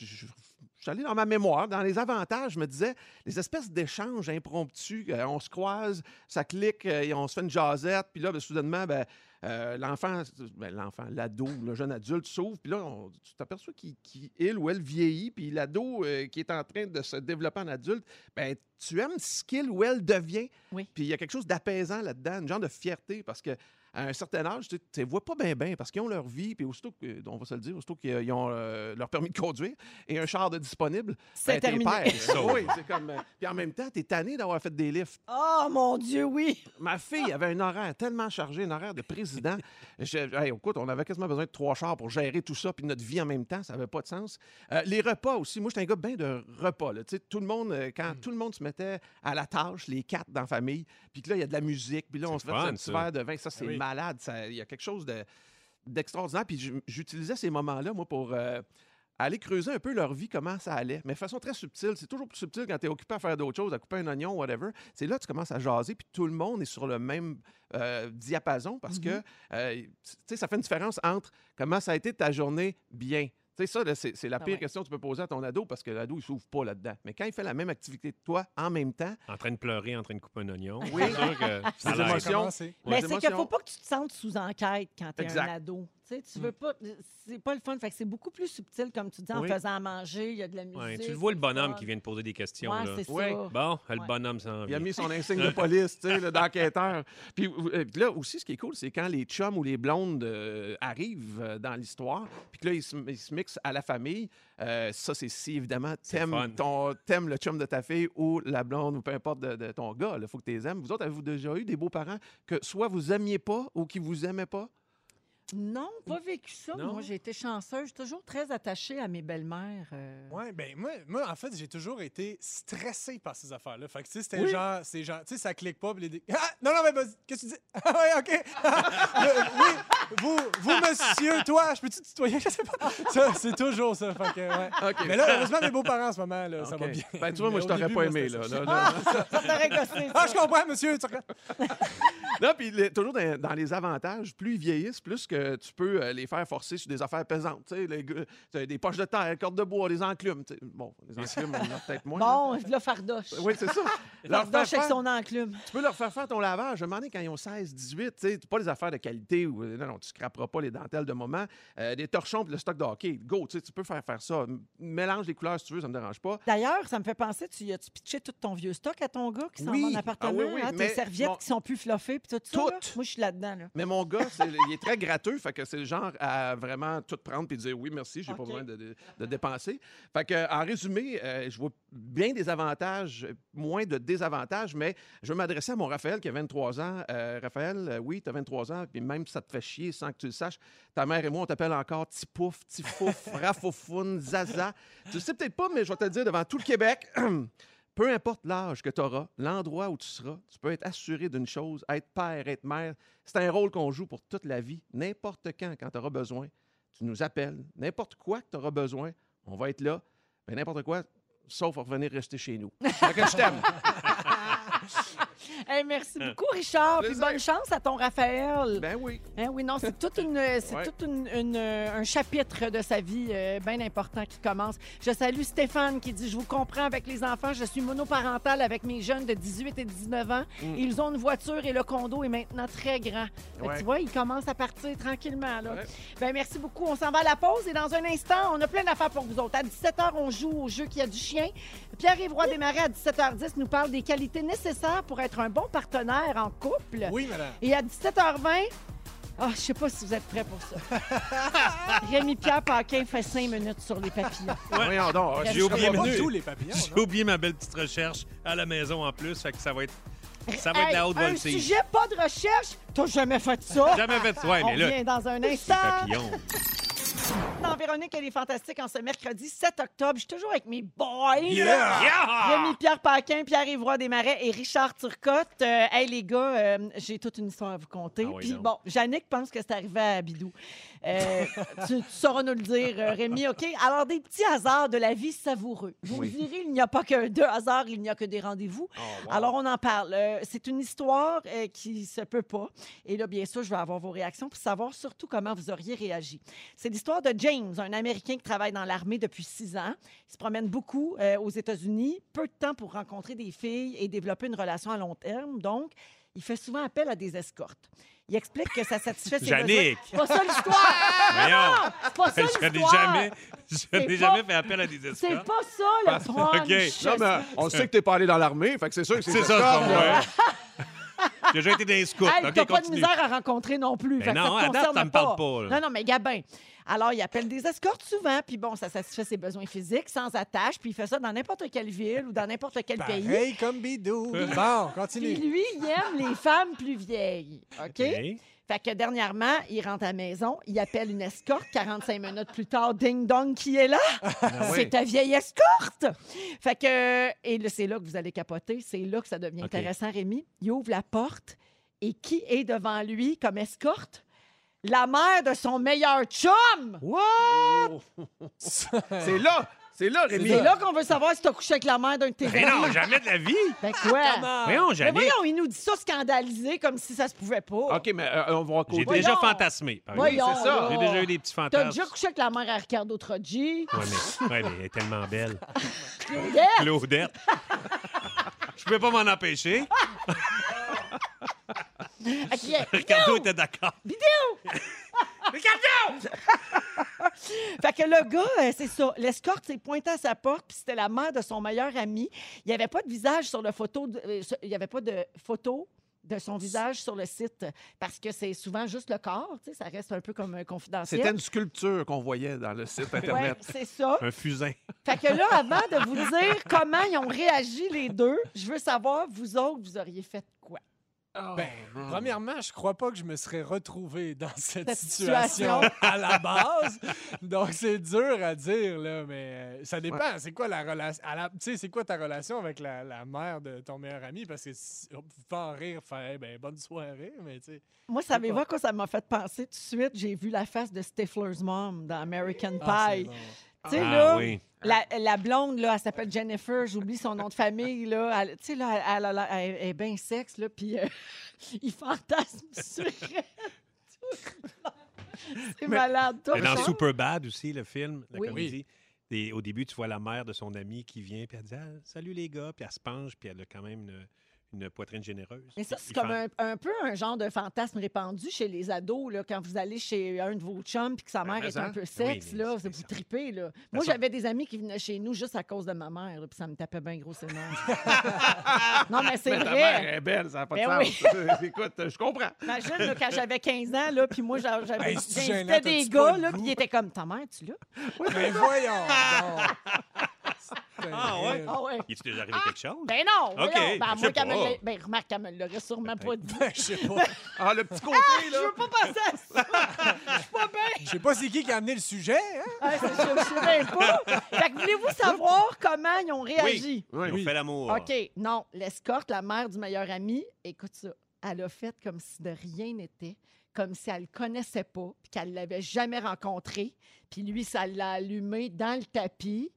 Je suis allé dans ma mémoire, dans les avantages, je me disais, les espèces d'échanges impromptus, euh, on se croise, ça clique, euh, et on se fait une jasette, puis là, ben, soudainement, ben, euh, l'enfant, ben, l'enfant, l'ado, le jeune adulte s'ouvre, puis là, on- tu t'aperçois qu'il, qu'il- il ou elle vieillit, puis l'ado qui est en train de se développer en adulte, ben, tu aimes ce qu'il ou elle devient. Oui. Puis il y a quelque chose d'apaisant là-dedans, une genre de fierté, parce que à un certain âge, tu ne vois pas bien, bien, parce qu'ils ont leur vie, puis aussitôt, que, on va se le dire, aussitôt qu'ils ont euh, leur permis de conduire et un char de disponible, C'est ben, terminé. oui, c'est comme. euh, Puis en même temps, t'es tanné d'avoir fait des lifts. Oh, mon Dieu, oui! Ma fille avait un horaire tellement chargé, un horaire de président. Je- hey, écoute, on avait quasiment besoin de trois chars pour gérer tout ça, puis notre vie en même temps, ça n'avait pas de sens. Euh, les repas aussi. Moi, j'étais un gars bien de repas. Là. Tu Tout le monde, euh, quand Hmm. tout le monde se mettait à la tâche, les quatre dans la famille, puis que là, il y a de la musique, puis là, on se fait un petit verre de vin. Ça, c'est oui. Malade. Il y a quelque chose de- d'extraordinaire. Puis j'utilisais ces moments-là, moi, pour. euh, aller creuser un peu leur vie, comment ça allait, mais de façon très subtile. C'est toujours plus subtil quand tu es occupé à faire d'autres choses, à couper un oignon, whatever. C'est là que tu commences à jaser, puis tout le monde est sur le même euh, diapason parce que, euh, tu sais, ça fait une différence entre comment ça a été ta journée bien. Sais, ça, c'est la Ah pire ouais. question que tu peux poser à ton ado parce que l'ado, il s'ouvre pas là-dedans. Mais quand il fait la même activité que toi en même temps, En train de pleurer, en train de couper un oignon. Oui. C'est sûr que ça émotions. Mais c'est qu'il ne faut pas que tu te sentes sous enquête quand tu es Exact. un ado. Tu sais, tu veux pas. C'est pas le fun. Fait que c'est beaucoup plus subtil, comme tu dis, en Oui. faisant à manger, il y a de la musique. Ouais, tu le vois, le bonhomme qui vient de poser des questions. Ouais, là. c'est Ouais. ça. Bon, le Ouais. bonhomme s'en Il a mis son insigne de police, tu sais, d'enquêteur. Puis euh, puis là aussi, ce qui est cool, c'est quand les chums ou les blondes euh, arrivent euh, dans l'histoire, puis que là, ils se, ils se mixent à la famille. Euh, ça, c'est si, évidemment, t'aimes, ton, t'aimes le chum de ta fille ou la blonde ou peu importe de, de ton gars. Il faut que tu les aimes. Vous autres, avez-vous déjà eu des beaux-parents que soit vous aimiez pas ou qui vous aimaient pas? Non, pas vécu ça. Non? Moi, j'ai été chanceuse. Je suis toujours très attachée à mes belles-mères. euh. Ouais, ben moi, moi, en fait, j'ai toujours été stressé par ces affaires-là. Fait que, tu sais, c'était Oui. genre, c'est genre, tu sais, ça clique pas. les- Ah! Non, non, mais vas-y, qu'est-ce que tu dis? Ah, ouais, OK. Le- oui, vous, vous, monsieur, toi, je peux-tu te tutoyer? Je sais pas. Ça, c'est toujours ça. Fait que, ouais. OK. Mais là, heureusement, mes beaux-parents en ce moment, là, ça va bien. Ben, tu vois, moi, je au t'aurais pas aimé. Là, ça. là, là. Ça t'aurait gossé. Ah, ça. je comprends, monsieur. tu. Non, puis toujours dans, dans les avantages, plus ils vieillissent, plus que tu peux euh, les faire forcer sur des affaires pesantes. Tu sais, les des poches de terre, cordes de bois, des enclumes. Bon, les enclumes, on en a peut-être moins. Bon, là, Fardoche. là. Oui, c'est ça. Leur faire Fardoche avec son enclume. tu peux leur faire faire ton lavage. Je me demandais quand ils ont 16, 18, tu sais, pas des affaires de qualité. Ou, non, non, tu scraperas pas les dentelles de moment. Euh, des torchons puis le stock de hockey. Go, tu sais, tu peux faire faire ça. Mélange les couleurs si tu veux, ça me dérange pas. D'ailleurs, ça me fait penser, tu as-tu pitché tout ton vieux stock à ton gars qui s'en Oui. va en Ah appartement? oui, oui, hein, mais tes serviettes mon- qui sont plus fluffées puis tout ça? là? Toutes. Moi, je suis là-dedans. Là. Mais mon gars, il est très fait que c'est le genre à vraiment tout prendre puis dire oui, merci, j'ai pas OK. besoin de, de- de dépenser. Fait que, en résumé, euh, je vois bien des avantages, moins de désavantages, mais je veux m'adresser à mon Raphaël qui a 23 ans. Euh, Raphaël, euh, oui, tu as 23 ans, puis même si ça te fait chier sans que tu le saches, ta mère et moi, on t'appelle encore Tipouf, Tifouf, Rafoufoun, Zaza. Tu le sais peut-être pas, mais je vais te le dire devant tout le Québec. Peu importe l'âge que tu auras, l'endroit où tu seras, tu peux être assuré d'une chose, être père, être mère, c'est un rôle qu'on joue pour toute la vie. N'importe quand, quand tu auras besoin, tu nous appelles. N'importe quoi que tu auras besoin, on va être là. Ben, n'importe quoi, sauf revenir rester chez nous. Que je t'aime. Hey, merci beaucoup, Richard. Puis bonne chance à ton Raphaël. Ben oui. Hein, oui, non, c'est c'est Ouais. une- une, euh, un chapitre de sa vie euh, bien important qui commence. Je salue Stéphane qui dit Je vous comprends avec les enfants. Je suis monoparentale avec mes jeunes de 18 et 19 ans. Ils ont une voiture et le condo est maintenant très grand. Ouais. Tu vois, ils commencent à partir tranquillement. Là. Ouais. Ben, merci beaucoup. On s'en va à la pause et dans un instant, on a plein d'affaires pour vous autres. À 17h, on joue au jeu qui a du chien. Pierre-Yves Roy Desmarais, à 17h10, nous parle des qualités nécessaires pour être un bon partenaire en couple. Oui, madame. Et à 17h20, ah, je sais pas si vous êtes prêts pour ça. Rémi-Pierre Paquin fait cinq minutes sur les papillons. Voyons donc. J'ai oublié. J'ai oublié ma belle petite recherche à la maison en plus, fait que ça va être, ça va être Hey, la haute un voltige. sujet, pas de recherche? T'as jamais fait ça? Jamais fait ça. Ouais, On mais là, dans un instant. papillon. Dans Véronique, elle est fantastique en ce mercredi 7 octobre. Je suis toujours avec mes boys. Yeah! Rémi-Pierre Paquin, Pierre-Yves Roy Desmarais et Richard Turcotte. Euh, hey, les gars, euh, j'ai toute une histoire à vous conter. Ah oui, Puis bon, Jannick pense que c'est arrivé à Bidou. Euh, tu, tu sauras nous le dire, euh, Rémi, OK? Alors, des petits hasards de la vie savoureux. Vous Oui. me direz, il n'y a pas que deux hasards, il n'y a que des rendez-vous. Oh, Alors, on en parle. Euh, c'est une histoire euh, qui se peut pas. Et là, bien sûr, je vais avoir vos réactions pour savoir surtout comment vous auriez réagi. C'est l'histoire de James, un Américain qui travaille dans l'armée depuis six ans. Il se promène beaucoup aux États-Unis, peu de temps pour rencontrer des filles et développer une relation à long terme. Donc, il fait souvent appel à des escortes. Il explique que ça satisfait ses Jannick! besoins. C'est pas ça l'histoire! Voyons! C'est pas ça Je n'ai l'histoire! jamais, je n'ai pas- jamais fait appel à des C'est escortes. pas ça le punch! OK. Non, mais on sait que t'es pas allé dans l'armée, fait que c'est sûr que c'est C'est ça, escorte, c'est là. pas moi. J'ai déjà été dans les scouts. Hey, OK, t'as pas de continue. misère à rencontrer non plus. Ben fait que non, ça te à date, concerne ça me parle pas, là. Non, non, mais Gabin. Alors, il appelle des escortes souvent, puis bon, ça satisfait ses besoins physiques sans attache, puis il fait ça dans n'importe quelle ville ou dans n'importe quel pays. Pareil comme Bidou. Bon, Puis continue. lui, il aime les femmes plus vieilles. OK? Fait que dernièrement, il rentre à la maison, il appelle une escorte. 45 minutes plus tard, ding dong, qui est là? C'est ta vieille escorte! Fait que, et c'est là que vous allez capoter. C'est là que ça devient intéressant, Rémi. Il ouvre la porte et qui est devant lui comme escorte? La mère de son meilleur chum! C'est là. C'est là, Rémi. C'est là qu'on veut savoir si t'as couché avec la mère d'un de tes Mais amis. non, jamais de la vie. Ben quoi? Voyons, Mais Jannick. voyons, il nous dit ça scandalisé comme si ça se pouvait pas. OK, mais euh, on va J'ai. Voyons. déjà fantasmé. par exemple. Voyons, c'est ça. là. J'ai déjà eu des petits T'as fantasmes. déjà couché avec la mère à Ricardo Troggi? Ouais, mais, ouais, mais elle est tellement belle. Claudette? Claudette. Je pouvais pas m'en empêcher. Ricardo était d'accord. Fait que le gars, euh, c'est ça. L'escorte s'est pointé à sa porte, puis c'était la mère de son meilleur ami. Il n'y avait pas de visage sur le photo. de- euh, il n'y avait pas de photo de son visage sur le site parce que c'est souvent juste le corps, tu sais, ça reste un peu comme euh, confidentiel. C'était une sculpture qu'on voyait dans le site Ouais, Internet. c'est ça. Un fusain. Fait que là, avant de vous dire comment ils ont réagi les deux, je veux savoir, vous autres, vous auriez fait quoi? Ben, premièrement, je crois pas que je me serais retrouvé dans cette, Cette situation, situation. à la base. Donc, c'est dur à dire, là, mais euh, ça dépend. C'est quoi la relation? Tu sais, c'est quoi ta relation avec la, la mère de ton meilleur ami? Parce que peut en rire, faire, Eh ben, bonne soirée, mais tu sais. Moi, savez-vous quoi ça m'a fait penser tout de suite? J'ai vu la face de Stifler's mom dans American ah, Pie. Tu sais, Ah là, oui. la, la blonde, là, elle s'appelle Jennifer, j'oublie son nom de famille, là. Elle- Tu sais, là, elle, elle- elle- elle est bien sexe, là, puis euh, il fantasme sur elle. C'est malade, toi. Mais dans? Superbad aussi, le film, la Oui. comédie. Et au début, tu vois la mère de son ami qui vient, puis elle dit Ah, Salut les gars, puis elle se penche, puis elle a quand même une, une poitrine généreuse. Mais ça, c'est comme fait- un, un peu un genre de fantasme répandu chez les ados, là, quand vous allez chez un de vos chums puis que sa Ben, mère est un peu Oui, sexe, là, vous ça. tripez, là. Moi, ça- j'avais des amis qui venaient chez nous juste à cause de ma mère, là, puis ça me tapait bien gros ses nerfs. non, mais c'est Mais ta mère vrai. est belle, ça n'a pas de Ben sens. Écoute, je comprends. Imagine, là, quand j'avais 15 ans, là, puis moi, j'a- j'avais des gars, là, puis ils étaient comme, ta mère, tu l'as? Mais voyons. Ah ouais? Ah ouais. Il est déjà arrivé quelque chose? Ben non! OK, voyons. Ben, je moins sais qu'elle me pas. Ben, remarque, elle me l'aurait sûrement pas dit. Ben, je sais pas. Ah, le petit côté, Je là. veux pas penser à ça! Je suis pas bien! Je sais pas c'est qui qui a amené le sujet, hein? Ah, ça, je me souviens pas. Fait que voulez-vous savoir comment ils ont réagi? Oui, on fait l'amour. OK, non. L'escorte, la mère du meilleur ami, écoute ça. Elle a fait comme si de rien n'était, comme si elle le connaissait pas, puis qu'elle l'avait jamais rencontré. Puis lui, ça l'a allumé dans le tapis.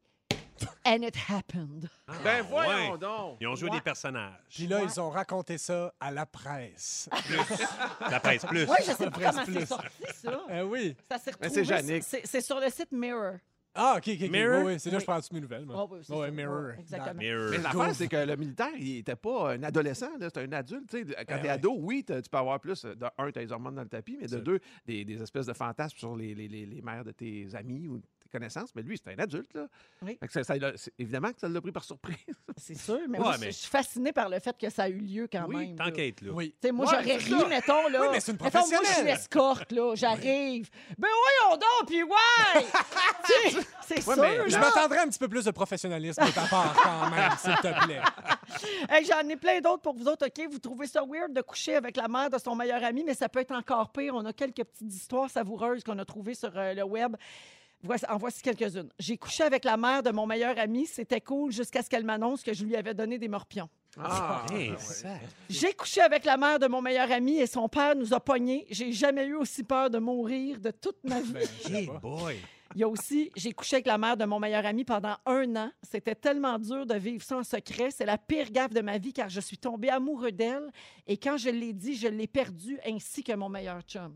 And it happened. Ah, Ben voyons ouais. donc. Ils ont joué Ouais. des personnages. Puis là, ils ont raconté ça à la presse. La presse plus. Oui, je sais pas comment c'est plus. sorti, ça. Eh oui. Ça s'est retrouvé. c'est sur le site Mirror. Ah, OK, OK. ok. Mirror? Oui, oui, c'est là que Oui. je prends toutes mes nouvelles. moi. Ah oui. Mirror. Exactement. Mirror. Mais l'affaire, c'est que le militaire, il n'était pas un adolescent, c'est un adulte. tu sais. Quand Ben t'es ouais. ado, oui, t'as- tu peux avoir plus. De un, t'as les hormones dans le tapis, mais de deux, des, des espèces de fantasmes sur les, les, les, les mères de tes amis ou connaissances. Mais lui, c'est un adulte. Là. Oui. Fait que ça- ça l'a- c'est- évidemment que ça l'a pris par surprise. C'est sûr, mais Ouais, moi, mais- je suis fascinée par le fait que ça a eu lieu quand Oui, même. là. t'enquêtes, là. Oui. Moi, Ouais, j'aurais ri, ça. mettons, là. Oui, mais c'est une Mettons, moi, je suis l'escorte, là. J'arrive. Ben voyons donc, puis ouais! C'est sûr, mais Je là. m'attendrais un petit peu plus de professionnalisme de ta part, quand même, s'il te plaît. Hey, J'en ai plein d'autres pour vous autres, OK? Vous trouvez ça weird de coucher avec la mère de son meilleur ami, mais ça peut être encore pire. On a quelques petites histoires savoureuses qu'on a trouvées sur euh, le web. Voici, en voici quelques-unes. J'ai couché avec la mère de mon meilleur ami. C'était cool jusqu'à ce qu'elle m'annonce que je lui avais donné des morpions. Ah, Hey, ouais. ça. J'ai couché avec la mère de mon meilleur ami et son père nous a pognés. J'ai jamais eu aussi peur de mourir de toute ma vie. Ben, sais Hey, boy. Il y a aussi, j'ai couché avec la mère de mon meilleur ami pendant un an. C'était tellement dur de vivre ça en secret. C'est la pire gaffe de ma vie car je suis tombée amoureux d'elle. Et quand je l'ai dit, je l'ai perdue ainsi que mon meilleur chum.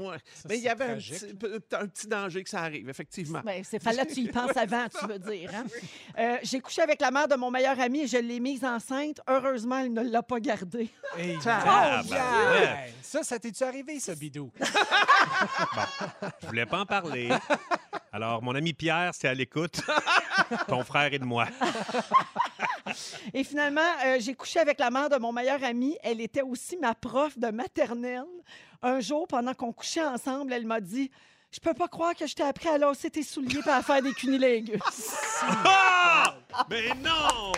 Ouais. Ça, Mais il y avait un petit, là. peu- un petit danger que ça arrive, effectivement. Ben, c'est fallait que tu y penses avant, tu veux dire. hein? Euh, j'ai couché avec la mère de mon meilleur ami et je l'ai mise enceinte. Heureusement, elle ne l'a pas gardée. Hey, Ah, oh, ben, yeah! ouais. Ça, ça t'es-tu arrivé, ça, bidou? Je voulais pas en parler. Alors, mon ami Pierre, c'est à l'écoute. Ton frère et de moi. Et finalement, euh, j'ai couché avec la mère de mon meilleur ami. Elle était aussi ma prof de maternelle. Un jour, pendant qu'on couchait ensemble, elle m'a dit Je peux pas croire que je t'ai appris à lasser tes souliers et à faire des cunilingus. Ah! Mais non!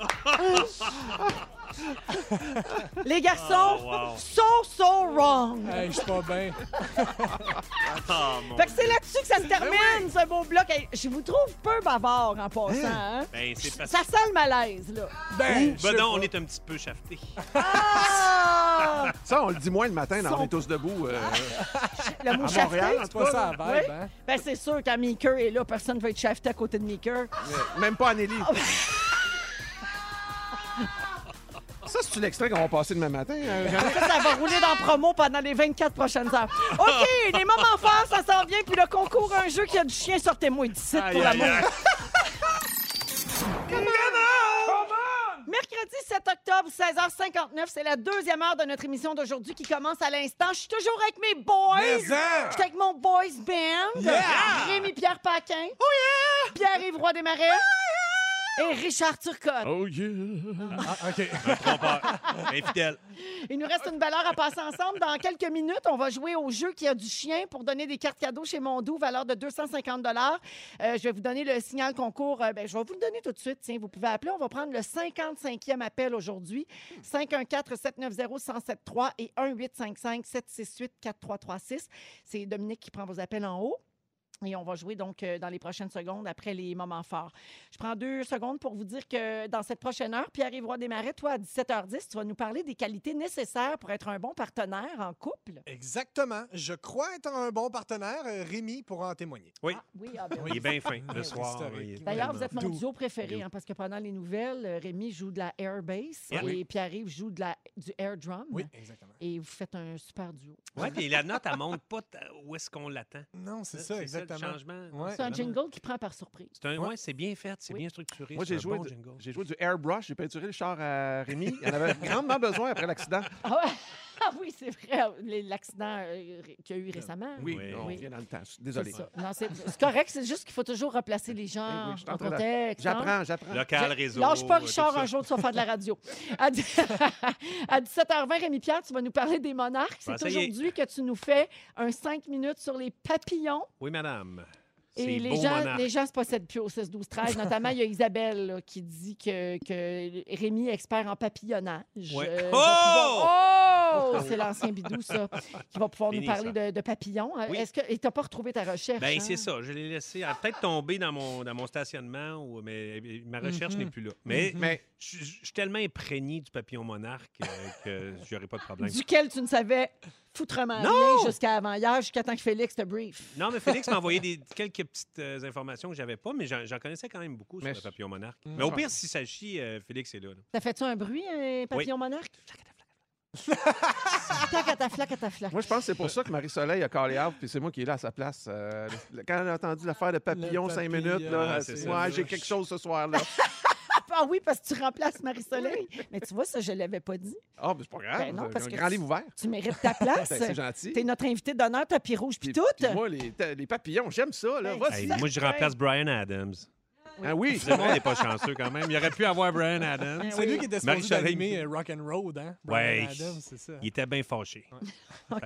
Les garçons, Oh, wow. so, so wrong. Hey, je suis pas bien. Ah, Fait que c'est là-dessus que ça se termine, ce beau bloc. Hey, je vous trouve peu bavard en passant. hein? Ben, c'est parce Ça sent le malaise, là. Ben, Ben non, pas. on est un petit peu shafté. Ah! Ça, on le dit moins le matin dans Son- On est tous debout. euh, Le mot À shafté, Montréal, en ça Oui. hein? Ben, c'est sûr, quand Meeker est là, personne ne va être shafté à côté de Meeker. même pas Anneli. Ça, c'est-tu l'extrait qu'on va passer demain matin? Jeannette? Ça, ça va rouler dans promo pendant les 24 prochaines heures. OK, les moments forts, ça s'en vient. Puis le concours Un jeu qui a du chien, sortez-moi d'ici pour l'amour. Mercredi 7 octobre, 16h59, c'est la deuxième heure de notre émission d'aujourd'hui qui commence à l'instant. Je suis toujours avec mes boys. Mais Je hein! suis avec mon boys band. Yeah! Rémi-Pierre Paquin. Oh yeah! Pierre-Yves Roy Desmarais. Et Richard Turcotte. Oh yeah! Ah, OK. Trompeur. Infidèle. Il nous reste une belle heure à passer ensemble. Dans quelques minutes, on va jouer au jeu qui a du chien pour donner des cartes cadeaux chez Mondou, valeur de 250 euh, Je vais vous donner le signal concours. Euh, ben, je vais vous le donner tout de suite. Tiens, vous pouvez appeler. On va prendre le 55e appel aujourd'hui. 514-790-1073 et 1855-768-4336. C'est Dominique qui prend vos appels en haut. Et on va jouer donc euh, dans les prochaines secondes après les moments forts. Je prends deux secondes pour vous dire que dans cette prochaine heure, Pierre-Yves Roy Desmarais, toi, à 17h10, tu vas nous parler des qualités nécessaires pour être un bon partenaire en couple. Exactement. Je crois être un bon partenaire. Euh, Rémi pourra en témoigner. Oui. Ah, oui, ah, ben Il est oui. bien fin. Le Oui, soir. D'ailleurs, vous êtes mon duo préféré, hein, parce que pendant les nouvelles, euh, Rémi joue de la airbase Yeah. et Pierre-Yves joue de la, du air drum. Oui, exactement. Et vous faites un super duo. Ouais, puis la note, elle monte pas où est-ce qu'on l'attend? Non, c'est C'est ça, le exactement. changement. Ouais. C'est un jingle qui prend par surprise. C'est un, Ouais. ouais, c'est bien fait, c'est Oui. bien structuré. Moi, c'est j'ai un joué, bon du- jingle. j'ai joué du airbrush. J'ai peinturé le char à Rémi. Il en avait grandement besoin après l'accident. Ah, ouais? Ah oui, c'est vrai, l'accident euh, qu'il y a eu récemment. Oui, Oui. on Oui. revient dans le temps. Désolé. c'est correct, c'est juste qu'il faut toujours replacer les gens Eh oui, je suis en contexte. hein. J'apprends, j'apprends. Local, Je- réseau. Lâche pas, euh, Richard, un jour, tu vas faire de la radio. À, dix- à 17h20, Rémi-Pierre, tu vas nous parler des monarques. C'est aujourd'hui que tu nous fais un 5 minutes sur les papillons. Oui, madame. Et C'est les beau gens, monarque. les gens se possèdent plus au 6, 12, 13. Notamment, il y a Isabelle là, qui dit que, que Rémi est expert en papillonnage. Ouais. Euh, Oh! Oh, c'est l'ancien bidou, ça, qui va pouvoir Fini, nous parler de, de papillons. Euh, Oui. Est-ce que. Et t'as pas retrouvé ta recherche? Ben, hein? c'est ça. Je l'ai laissé. Elle a peut-être tombé dans mon, dans mon stationnement, ou, mais euh, ma recherche Mhm. n'est plus là. Mais Mais je je- je suis tellement imprégné du papillon monarque euh, que j'aurais pas de problème. Duquel tu ne savais foutrement Non! rien jusqu'à avant hier, jusqu'à temps que Félix te brief. Non, mais Félix m'a envoyé des, quelques petites euh, informations que j'avais pas, mais j'en connaissais quand même beaucoup Mais sur le papillon monarque. Mm. Mais au pire, si ça chie, euh, Félix est là. là. Ça fait-tu un bruit, un papillon monarque? Moi, je pense que c'est pour ça que Marie-Soleil a callé out, puis c'est moi qui est là à sa place. Euh, quand elle a entendu l'affaire de papillon, Le cinq papillon, minutes, là, c'est ça. Ouais, j'ai quelque chose ce soir-là. Ah oui, parce que tu remplaces Marie-Soleil. Mais tu vois, ça, je l'avais pas dit. Ah, mais c'est pas grave. Ben non, parce un que grand tu- livre ouvert. Tu mérites ta place. Ben, c'est gentil. T'es notre invité d'honneur, tapis rouge, puis tout. puis moi, les, les papillons, j'aime ça. Là. Ben. Hey, moi, je remplace Brian Adams. Ah oui. Monde n'est pas chanceux quand même. Il aurait pu avoir Brian Adams. Ben C'est oui. lui qui était supposé euh, Rock and Road, hein? Brian Ouais. Adams, c'est ça. Il était bien fâché. OK.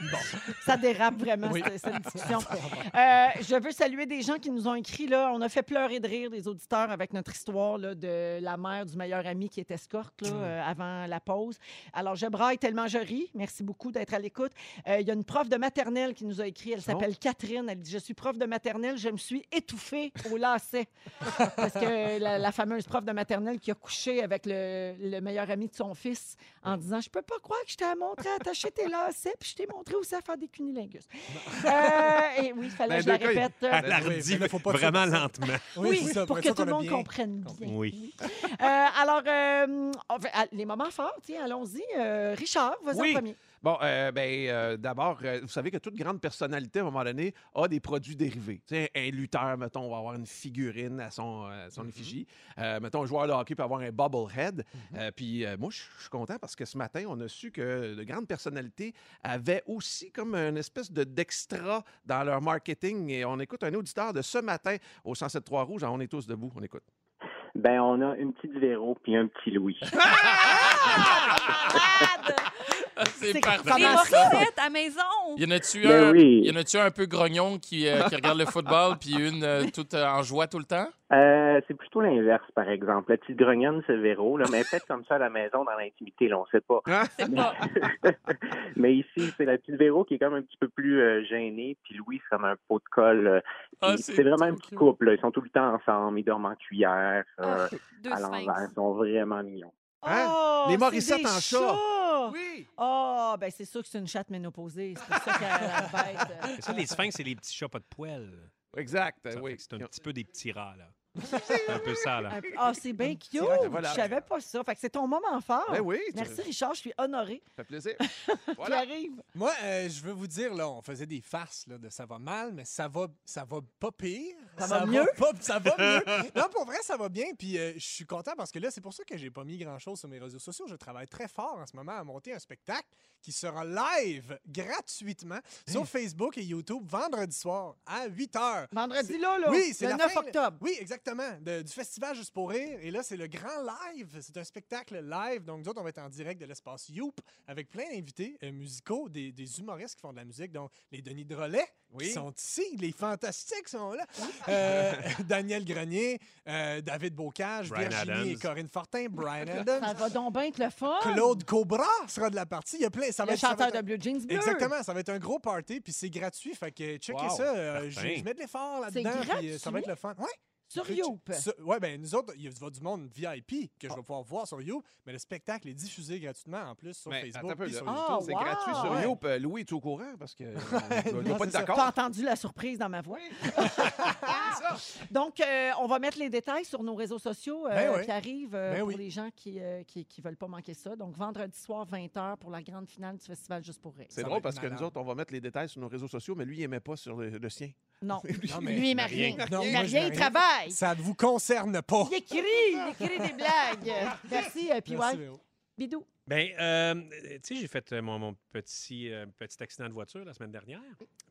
Bon, ça dérape vraiment, Oui. cette, cette discussion. Euh, je veux saluer des gens qui nous ont écrit. Là, on a fait pleurer de rire des auditeurs avec notre histoire là, de la mère du meilleur ami qui est escorte là, euh, avant la pause. Alors, je braille tellement je ris. Merci beaucoup d'être à l'écoute. Euh, Il y a une prof de maternelle qui nous a écrit. Elle s'appelle Catherine. Elle dit Je suis prof de maternelle, je me suis étouffée au lacet. Parce que la, la fameuse prof de maternelle qui a couché avec le, le meilleur ami de son fils en disant Je peux pas croire que je t'ai montré à attacher tes lacets, puis je t'ai montré aussi à faire des cunilingus. Euh, et oui, il fallait Dans que je la répète. Elle oui, l'a redit vraiment ça. lentement. Oui, c'est ça, pour que tout le monde bien comprenne bien. Oui. Euh, alors, euh, ah, les moments forts, tiens, allons-y. Euh, Richard, vas-y Oui. en premier. Bon, euh, ben, euh, d'abord, euh, vous savez que toute grande personnalité, à un moment donné, a des produits dérivés. Tu sais, un lutteur, mettons, va avoir une figurine à son, euh, Mm-hmm. son effigie. Euh, mettons, un joueur de hockey peut avoir un bobblehead. Euh, puis euh, moi, je je suis content parce que ce matin, on a su que de grandes personnalités avaient aussi comme une espèce de d'extra dans leur marketing. Et on écoute un auditeur de ce matin au 107.3 Rouge. On est tous debout. On écoute. Ben, on a une petite Véro puis un petit Louis. C'est C'est parfait. Les à maison. Y en a-tu Ben un, oui. y en a-tu un peu grognon qui, euh, qui regarde le football puis une euh, toute euh, en joie tout le temps? Euh, c'est plutôt l'inverse, par exemple. La petite grognonne, c'est Véro, là, mais faite comme ça à la maison, dans l'intimité, là, on sait pas. Pas. mais ici, c'est la petite Véro qui est comme un petit peu plus euh, gênée, puis Louis, c'est comme un pot de colle. euh, Ah, c'est vraiment un petit couple. là. Ils sont tout le temps ensemble, ils dorment en cuillère, euh, Ah, Deux à l'envers. Ils sont vraiment mignons. Hein? Oh, Les Morissettes en chat. Oui! Oh, ben c'est sûr que c'est une chatte ménopausée. C'est pour ça qu'elle a la bête. ça, les sphinx, c'est les petits chats pas de poils. Exact. Ça fait oui. que C'est un petit peu des petits rats, là. C'est un peu ça, là. Un- Ah, c'est bien cute. Voilà. Je savais pas ça. Fait que c'est ton moment fort. Ben oui, tu- Merci, Richard. Je suis honorée. Ça fait plaisir. Voilà. arrive. Moi, euh, je veux vous dire, là, on faisait des farces là, de ça va mal, mais ça va, ça va pas pire. Ça va mieux? pas- ça va mieux. non, pour vrai, ça va bien. Puis euh, je suis content parce que là, c'est pour ça que j'ai pas mis grand-chose sur mes réseaux sociaux. Je travaille très fort en ce moment à monter un spectacle qui sera live gratuitement sur Facebook et YouTube vendredi soir à 8 h. Vendredi là, là. Oui, c'est le la 9 fin, octobre. Oui, exactement. de- du festival Juste pour rire. Et là, c'est le grand live. C'est un spectacle live. Donc, nous autres, on va être en direct de l'espace Youp avec plein d'invités euh, musicaux, des, des humoristes qui font de la musique. Donc, les Denis Drolet Oui. qui sont ici. Les Fantastiques sont là. Euh, Daniel Grenier, euh, David Bocage, Bryan Virginie Adams. et Corinne Fortin, Brian Ça Adams. va donc bien être le fun. Claude Cobra sera de la partie. Il y a plein. Ça va le être, ça va chanteur être de un- Blue Jeans Bleu. Exactement, ça va être un gros party, puis c'est gratuit. Fait que checkez Wow, ça. euh, je, mets de l'effort là-dedans, puis ça va être le fun. Ouais. Sur Youp. ouais, ben nous autres, il y a du monde VIP que je Ah. vais pouvoir voir sur Youp, mais le spectacle est diffusé gratuitement en plus sur Mais Facebook peu, sur YouTube. C'est wow! gratuit sur Ouais. Youp. Euh, Louis est au courant parce que euh, il Non, pas d'accord. T'as entendu la surprise dans ma voix? Donc, euh, on va mettre les détails sur nos réseaux sociaux euh, Ben oui. qui arrivent euh, Ben pour oui. les gens qui ne qui, qui veulent pas manquer ça. Donc, vendredi soir, 20h pour la grande finale du Festival Juste pour rire. C'est drôle parce que nous autres, on va mettre les détails sur nos réseaux sociaux, mais lui, il n'aimait pas sur le, le sien. Non, Non, mais lui, il m'a rien. Non, il je rien, il travaille. ça ne vous concerne pas. Il écrit, il écrit des blagues. Merci, euh, bidou. Ben, euh, tu sais, j'ai fait euh, mon, mon petit, euh, petit accident de voiture la semaine dernière.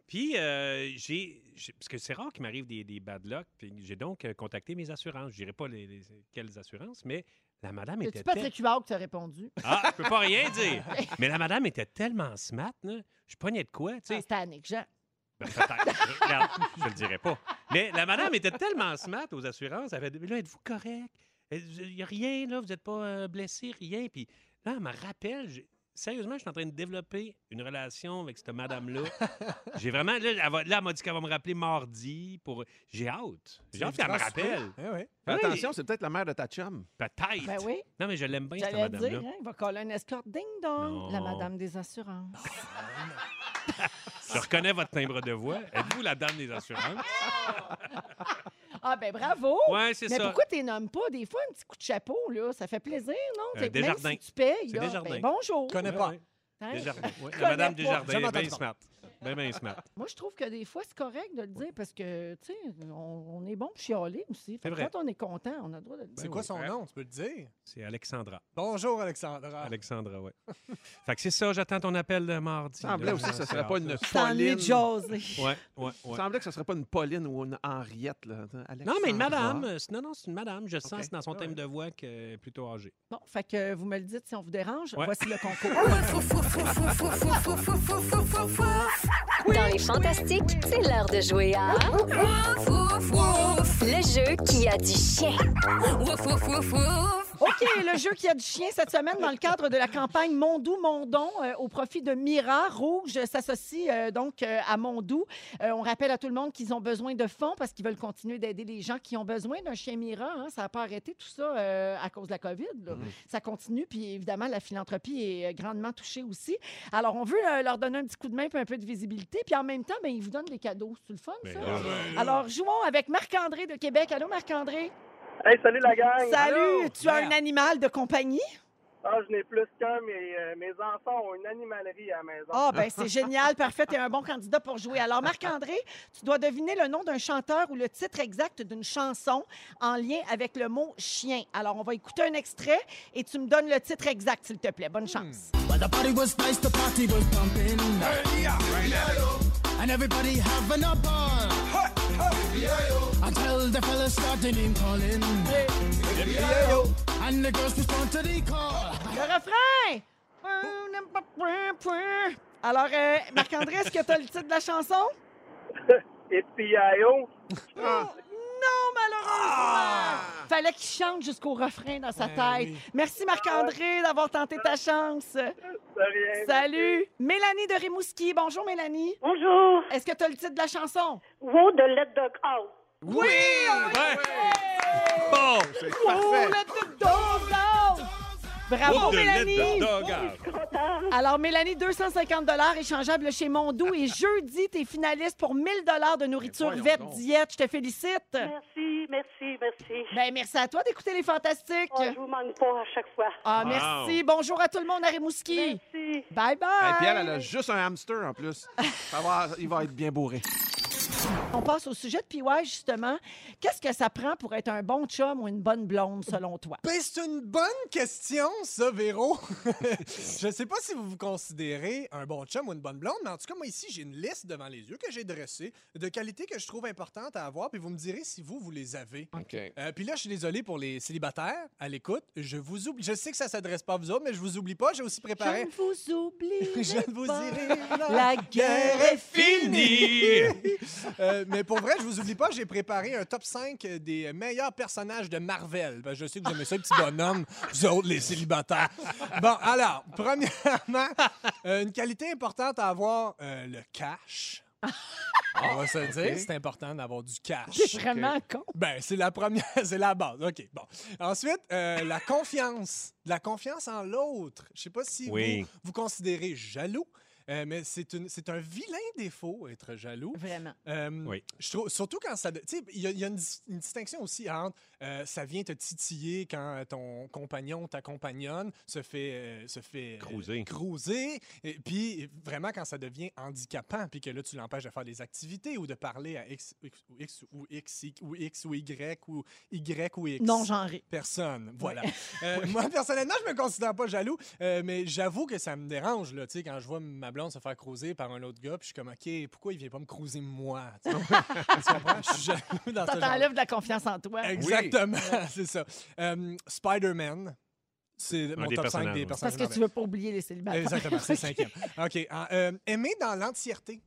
Puis, euh, j'ai. j'ai- Parce que c'est rare qu'il m'arrive des, des bad luck. Puis, j'ai donc euh, contacté mes assurances. Je dirais pas les, les- quelles assurances, mais la madame était. C'est tel- Patrick Huard qui t'a répondu? Ah, je peux pas rien dire. Mais la madame était tellement smart, là. Je pognais de quoi, tu sais? Ah, C'était Annick Jean. Ben, peut-être. Regarde, je le dirai pas. Mais la madame était tellement smart aux assurances. Elle avait dit, là, êtes-vous correct? Il n'y a rien, là, vous n'êtes pas euh, blessé, rien. Puis là, elle me rappelle, j'ai- sérieusement, je suis en train de développer une relation avec cette madame-là. J'ai vraiment. Là, elle, va- là, elle m'a dit qu'elle va me rappeler mardi. pour. J'ai hâte. J'ai hâte qu'elle me rappelle. Eh oui. Fais Oui. attention, c'est peut-être la mère de ta chum. Peut-être. Ben oui. Non, mais je l'aime bien, cette J'allais dire, madame-là. hein, il va coller un escorte ding-dong, la Non. madame des assurances. Je reconnais votre timbre de voix. Êtes-vous la dame des assurances? Ah, ben bravo! Ouais, c'est Mais ça. pourquoi tu nommes pas? Des fois, un petit coup de chapeau, là, ça fait plaisir, non? Euh, Fait que même Desjardins. si tu payes, C'est là, Desjardins. ben, bonjour. Je connais Ouais, pas. ouais. Hein? Desjardins. Oui, Connais la madame pas. Desjardins, est bien smart. Bien smart. Moi, je trouve que des fois, c'est correct de le dire parce que, tu sais, on, on est bon pour chialer aussi. Fait C'est que vrai. Quand on est content, on a le droit de le dire. C'est quoi son nom? Tu peux le dire? C'est Alexandra. Bonjour, Alexandra. Alexandra, oui. fait que c'est ça, j'attends ton appel de mardi. Il semblait aussi que ce C'est serait pas une de Pauline. jaser. Ouais, ouais, Il ouais. semblait que ce serait pas une Pauline ou une Henriette. Là. Non, mais une madame. euh, Non, non, c'est une madame. Je sens dans son Ah thème de voix qu'elle est plutôt âgée. Bon, fait que vous me le dites si on vous dérange. Ouais. Voici le concours. Dans les fantastiques, c'est l'heure de jouer à le jeu qui a du chien. OK, le jeu qui a du chien cette semaine dans le cadre de la campagne Mondou Mondon euh, au profit de Mira. Rouge s'associe euh, donc euh, à Mondou. Euh, on rappelle à tout le monde qu'ils ont besoin de fonds parce qu'ils veulent continuer d'aider les gens qui ont besoin d'un chien Mira. hein. Ça n'a pas arrêté tout ça euh, à cause de la COVID. là. Ça continue, puis évidemment, la philanthropie est grandement touchée aussi. Alors, on veut leur donner un petit coup de main puis un peu de visibilité, puis en même temps, ben, ils vous donnent des cadeaux. C'est le fun, Ben ça? Alors, jouons avec Marc-André de Québec. Allô, Marc-André? Hey, salut la gang! Salut! Tu as Yeah. un animal de compagnie? Ah, je n'ai plus qu'un, mais euh, mes enfants ont une animalerie à la maison. Ah, ben c'est génial, parfait. Tu es un bon candidat pour jouer. Alors, Marc-André, tu dois deviner le nom d'un chanteur ou le titre exact d'une chanson en lien avec le mot chien. Alors, on va écouter un extrait et tu me donnes le titre exact, s'il te plaît. Bonne chance. Well, the the the name calling. And the girls respond to the call. Le refrain! Alors, euh, Marc-André, est-ce que tu as le titre de la chanson? Et P.I.O. Non, malheureusement! Fallait qu'il chante jusqu'au refrain dans sa Ben tête. oui. Merci, Marc-André, d'avoir tenté ta chance. Rien. Salut! Mélanie de Rimouski. Bonjour, Mélanie. Bonjour. Est-ce que tu as le titre de la chanson? Wow de Let Dog Out. Oui! Bon! C'est Oh, parfait. let the dog out! Bravo, Oh, Mélanie! Alors, Mélanie, 250 échangeables chez Mondou. Et jeudi, tu es finaliste pour 1000 de nourriture Vet donc. Diète. Je te félicite. Merci, merci, merci. Ben, merci à toi d'écouter les Fantastiques. Oh, je vous manque pas à chaque fois. Ah, Wow. merci. Bonjour à tout le monde à Rimouski. Merci. Bye bye. Hey, puis elle, elle a juste un hamster en plus. Ça va, il va être bien bourré. On passe au sujet de PY, justement. Qu'est-ce que ça prend pour être un bon chum ou une bonne blonde, selon toi? Ben, c'est une bonne question, ça, Véro. je sais pas si vous vous considérez un bon chum ou une bonne blonde, mais en tout cas, moi, ici, j'ai une liste devant les yeux que j'ai dressée de qualités que je trouve importantes à avoir, puis vous me direz si vous, vous les avez. OK. Euh, puis là, je suis désolé pour les célibataires à l'écoute. Je vous oublie. Je sais que ça s'adresse pas à vous autres, mais je vous oublie pas. J'ai aussi Je préparé. ne vous oublie. Je ne vous dirai La guerre est Fini! Euh, mais pour vrai, je vous oublie pas, j'ai préparé un top 5 des meilleurs personnages de Marvel. Ben, je sais que vous aimez ça, les petits bonhommes, vous autres, les célibataires. Bon, alors, premièrement, euh, une qualité importante à avoir, euh, le cash. On va se le dire, c'est important d'avoir du cash. C'est vraiment con. Ben, c'est la première, c'est la base. OK, bon. Ensuite, euh, la confiance. La confiance en l'autre. Je sais pas si Oui. vous vous considérez jaloux, euh, mais c'est un vilain défaut, être jaloux. Vraiment. Euh, Oui. je trouve, surtout quand ça. Tu sais, il y a, il y a une, dis- une distinction aussi entre euh, ça vient te titiller quand ton compagnon, ta compagnonne se fait. euh, se fait Cruiser. cruiser, et puis vraiment quand ça devient handicapant, puis que là, tu l'empêches de faire des activités ou de parler à X, X ou X ou X, ou X ou Y ou Y ou X. Non genré. Personne. Voilà. Euh, moi, personnellement, je me considère pas jaloux, euh, mais j'avoue que ça me dérange, là, tu sais, quand je vois ma blonde se faire cruiser par un autre gars, puis je suis comme, OK, pourquoi il vient pas me cruiser moi? Tu comprends? Je suis jaloux dans Ça genre. t'enlève de la confiance en toi. Exactement, c'est ça. Euh, Spider-Man, c'est mon top 5 personnages, des personnages. Parce que tu veux pas oublier les célibataires. Exactement, c'est le Ok. cinquième. OK. euh, aimer dans l'entièreté.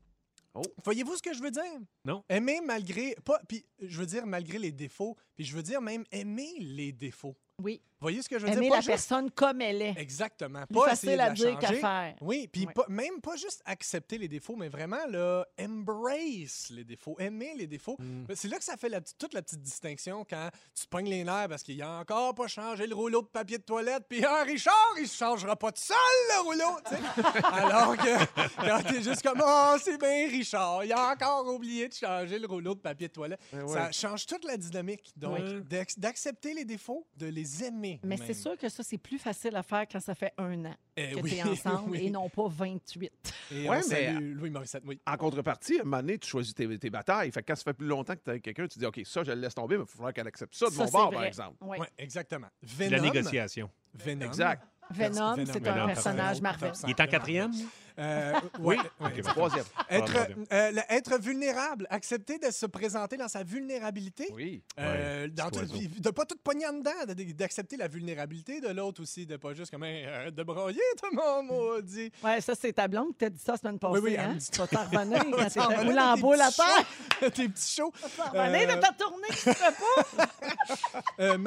Oh. Voyez-vous ce que je veux dire? Non. Aimer malgré. Pas, puis je veux dire malgré les défauts, puis je veux dire même aimer les défauts. Oui. Voyez ce que je veux Aimer dire? Pas la juste- personne comme elle est. Exactement. Plus Pas facile de à dire qu'à faire. Oui, puis Ouais. pas- même pas juste accepter les défauts, mais vraiment là, embrace les défauts, aimer les défauts. Mm. C'est là que ça fait la petite- toute la petite distinction quand tu pognes les nerfs parce qu'il a encore pas changé le rouleau de papier de toilette, puis un Richard, il se changera pas tout seul le rouleau, tu sais. Alors que quand t'es juste comme oh c'est bien Richard, il a encore oublié de changer le rouleau de papier de toilette. Ben Ça change toute la dynamique. Donc Oui. d'accepter les défauts, de les aimer. Mais c'est sûr que ça, c'est plus facile à faire quand ça fait un an Eh que oui, tu es ensemble oui. et non pas 28. Et Ouais, mais- salue Louis Morissette, oui. En contrepartie, à un moment donné, tu choisis tes, tes batailles. Fait que quand ça fait plus longtemps que tu es avec quelqu'un, tu dis OK, ça, je le laisse tomber, mais il falloir qu'elle accepte ça de Ça, mon bord, vrai. par exemple. Oui. Ouais, exactement. La Venom. négociation. Venom. Exact. Venom, Venom, c'est un Venom, personnage Marvel. Il est en quatrième? Euh, oui. Oui. oui. Troisième. Être, euh, être vulnérable, accepter de se présenter dans sa vulnérabilité. Oui. Euh, Ouais, dans petit tout- oiseau. de pas tout pogner en dedans, de- d'accepter la vulnérabilité de l'autre aussi, de pas juste comme arrête de broyer, tout le monde maudit. Ouais, ça, c'est ta blonde qui t'a dit ça la semaine passée. oui, elle hein? dit Tu vas t'en revenir quand en t'étais roulé en boule à terre. Tes petits shows. T'en revenir Euh, de ta tournée tu fais pas. Euh,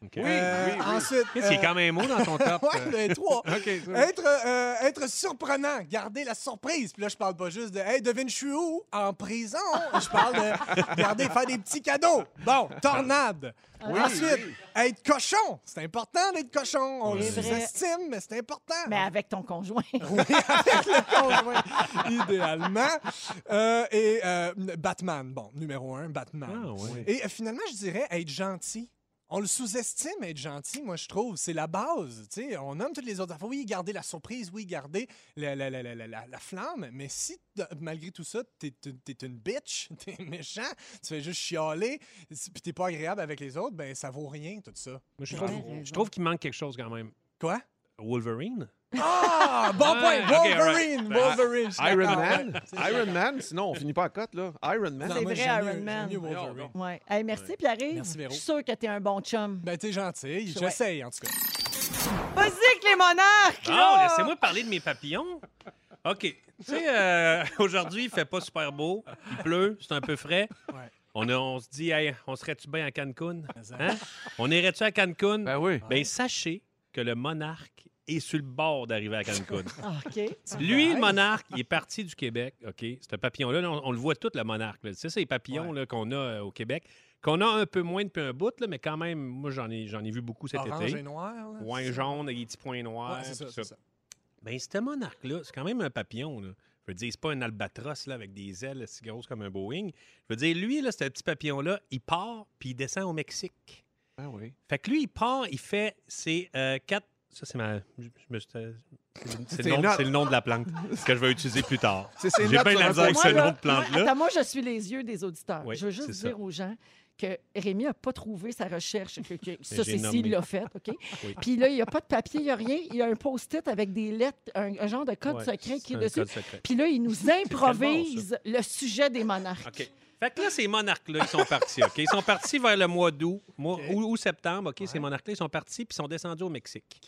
Magnéto. OK. Euh, Ensuite. Qu'est-ce a euh, quand même un mot dans ton top? Ouais, le trois. OK. ça. Être, euh, être surprenant, garder la surprise. Puis là, je parle pas juste de Hey, devine, je suis où? En prison. Je parle de garder, faire des petits cadeaux. Bon, tornade. Oui, Ensuite, oui. être cochon. C'est important d'être cochon. On le C'est vrai. sous-estime, mais c'est important. Mais avec ton conjoint. Oui, avec le conjoint, idéalement. Euh, et euh, Batman, bon, numéro un, Batman. Ah, ouais. Et euh, finalement, je dirais être gentil. On le sous-estime, être gentil, moi, je trouve. C'est la base. tu sais. On nomme toutes les autres affaires. Oui, garder la surprise, oui, garder la, la- la- la- la- la- la flamme. Mais si, malgré tout ça, t'es es une bitch, t'es méchant, tu fais juste chialer, puis t'es pas agréable avec les autres, ben ça vaut rien, tout ça. Moi, je trouve, je trouve qu'il manque quelque chose quand même. Quoi? Wolverine? Ah! Bon Ouais, point! ok, Wolverine! alright. Wolverine! je suis Iron d'accord, Man? Iron. Man, sinon on finit pas à cote, là. Iron Man. Non, C'est moi, vrai, j'aime Iron mieux- j'aime Man. mieux Wolverine. Ouais. Hey, merci, Pierre-Yves. Merci, Véro. Je suis sûr que t'es un bon chum. Ben, t'es gentil. Ouais. J'essaye, en tout cas. Vas-y les monarques, Ah, là! laissez-moi parler de mes papillons. OK. Tu sais, euh, aujourd'hui, il fait pas super beau. Il pleut, c'est un peu frais. Ouais. On, a- on se dit, hey, on serait-tu bien à Cancun? Hein? On irait-tu à Cancun? Ben oui. Ben, sachez que le monarque est sur le bord d'arriver à Cancun. Ah. Lui, le monarque, il est parti du Québec, OK? Ce papillon-là, là, on, on le voit tout, le monarque. là. Tu sais, c'est les papillons là, qu'on a euh, au Québec, qu'on a un peu moins depuis un bout, là, mais quand même, moi, j'en ai, j'en ai vu beaucoup cet Orange été. et noir. là, jaune avec des petits points noirs. Ouais, c'est ça, ça. ça. Ben, ce monarque-là, c'est quand même un papillon. Là. Je veux dire, c'est pas un albatros là, avec des ailes si grosses comme un Boeing. Je veux dire, lui, là, ce petit papillon-là, il part puis il descend au Mexique. Ben oui. Fait que lui, il part, il fait ses euh, quatre. Ça, c'est ma. C'est le- nom- le de la plante que je vais utiliser plus tard. J'ai bien sur la misère avec ce nom de plante-là. Attends, moi, je suis les yeux des auditeurs. Oui, je veux juste ça. dire aux gens que Rémi n'a pas trouvé sa recherche. Que, que- ça, c'est nommé. s'il l'a fait, OK? Oui. Puis là, il n'y a pas de papier, il n'y a rien. Il y a un post-it avec des lettres, un, un genre de code Ouais, secret qui est dessus. Puis là, il nous improvise le sujet des monarques. OK. Fait que là, ces monarques-là, ils sont partis, OK? Ils sont partis vers le mois d'août, mois, ou, ou septembre, OK? Ces monarques-là, ils sont partis puis ils sont descendus au Mexique.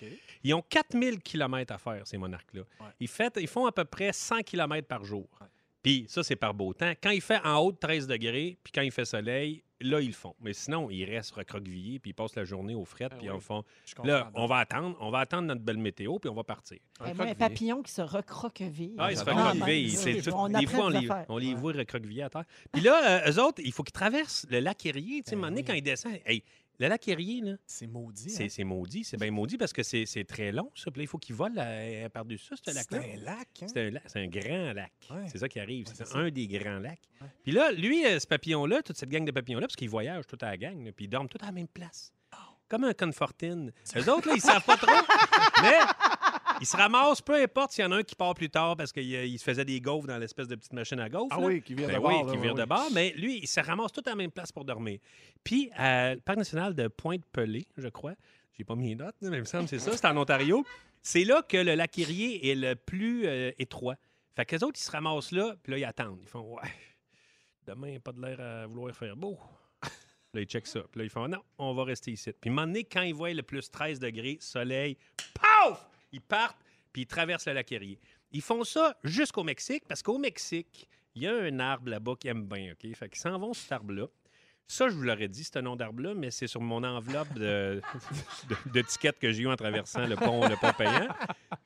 Ils ont 4000 km à faire, ces monarques-là. Ouais. Ils, fait- ils font à peu près 100 km par jour. Puis ça, c'est par beau temps. Quand il fait en haut de 13 degrés, puis quand il fait soleil, là, ils le font. Mais sinon, ils restent recroquevillés, puis ils passent la journée aux frettes, Ah puis oui. on font... Là, on va attendre, on va attendre notre belle météo, puis on va partir. Moi, un papillon qui se recroqueville. Ah, ils se recroquevillent. Ah, c'est ben, tout- on des apprend fois, on les, on les voit recroquevillés à terre. Puis là, euh, eux autres, il faut qu'ils traversent le lac Erie. Tu sais, à un Ben moment donné, oui. quand ils descendent, hey, le lac Erie, là, C'est maudit. c'est hein? c'est maudit. C'est bien maudit parce que c'est c'est très long, ça. Puis là, il faut qu'ils volent euh, par-dessus ça, ce C'est lac-là. un lac. Hein? C'est un, lac- c'est un grand lac. Ouais. C'est ça qui arrive. Ouais, c'est c'est un des grands lacs. Ouais. Puis là, lui, euh, ce papillon-là, toute cette gang de papillons-là, parce qu'ils voyagent toute à la gang, là, puis ils dorment tous à la même place. Oh. Comme un confortine. Eux autres, là, ils savent pas trop. mais ils se ramassent, peu importe s'il y en a un qui part plus tard parce qu'il euh, il se faisait des gaufres dans l'espèce de petite machine à gaufres. Ah là. oui, qui vient Ben de oui, bord. qui vire de bord. Mais lui, il se ramasse tout à la même place pour dormir. Puis, euh, le parc national de Pointe-Pelée, je crois, j'ai pas mis les notes, mais il me semble que c'est ça, c'est en Ontario. C'est là que le lac Erie est le plus euh, étroit. Fait que les autres, ils se ramassent là, puis là, ils attendent. Ils font Ouais, demain, il n'y a pas de l'air à vouloir faire beau. Là, ils checkent ça. Puis là, ils font Non, on va rester ici. Puis, un moment donné, quand ils voient le plus 13 degrés, soleil, paf Ils partent, puis ils traversent le lac Erie. Ils font ça jusqu'au Mexique, parce qu'au Mexique, il y a un arbre là-bas qui aime bien, OK? Fait qu'ils s'en vont cet arbre-là. Ça, je vous l'aurais dit, ce nom d'arbre-là, mais c'est sur mon enveloppe de, de, de tickets que j'ai eu en traversant le pont, le pont payant,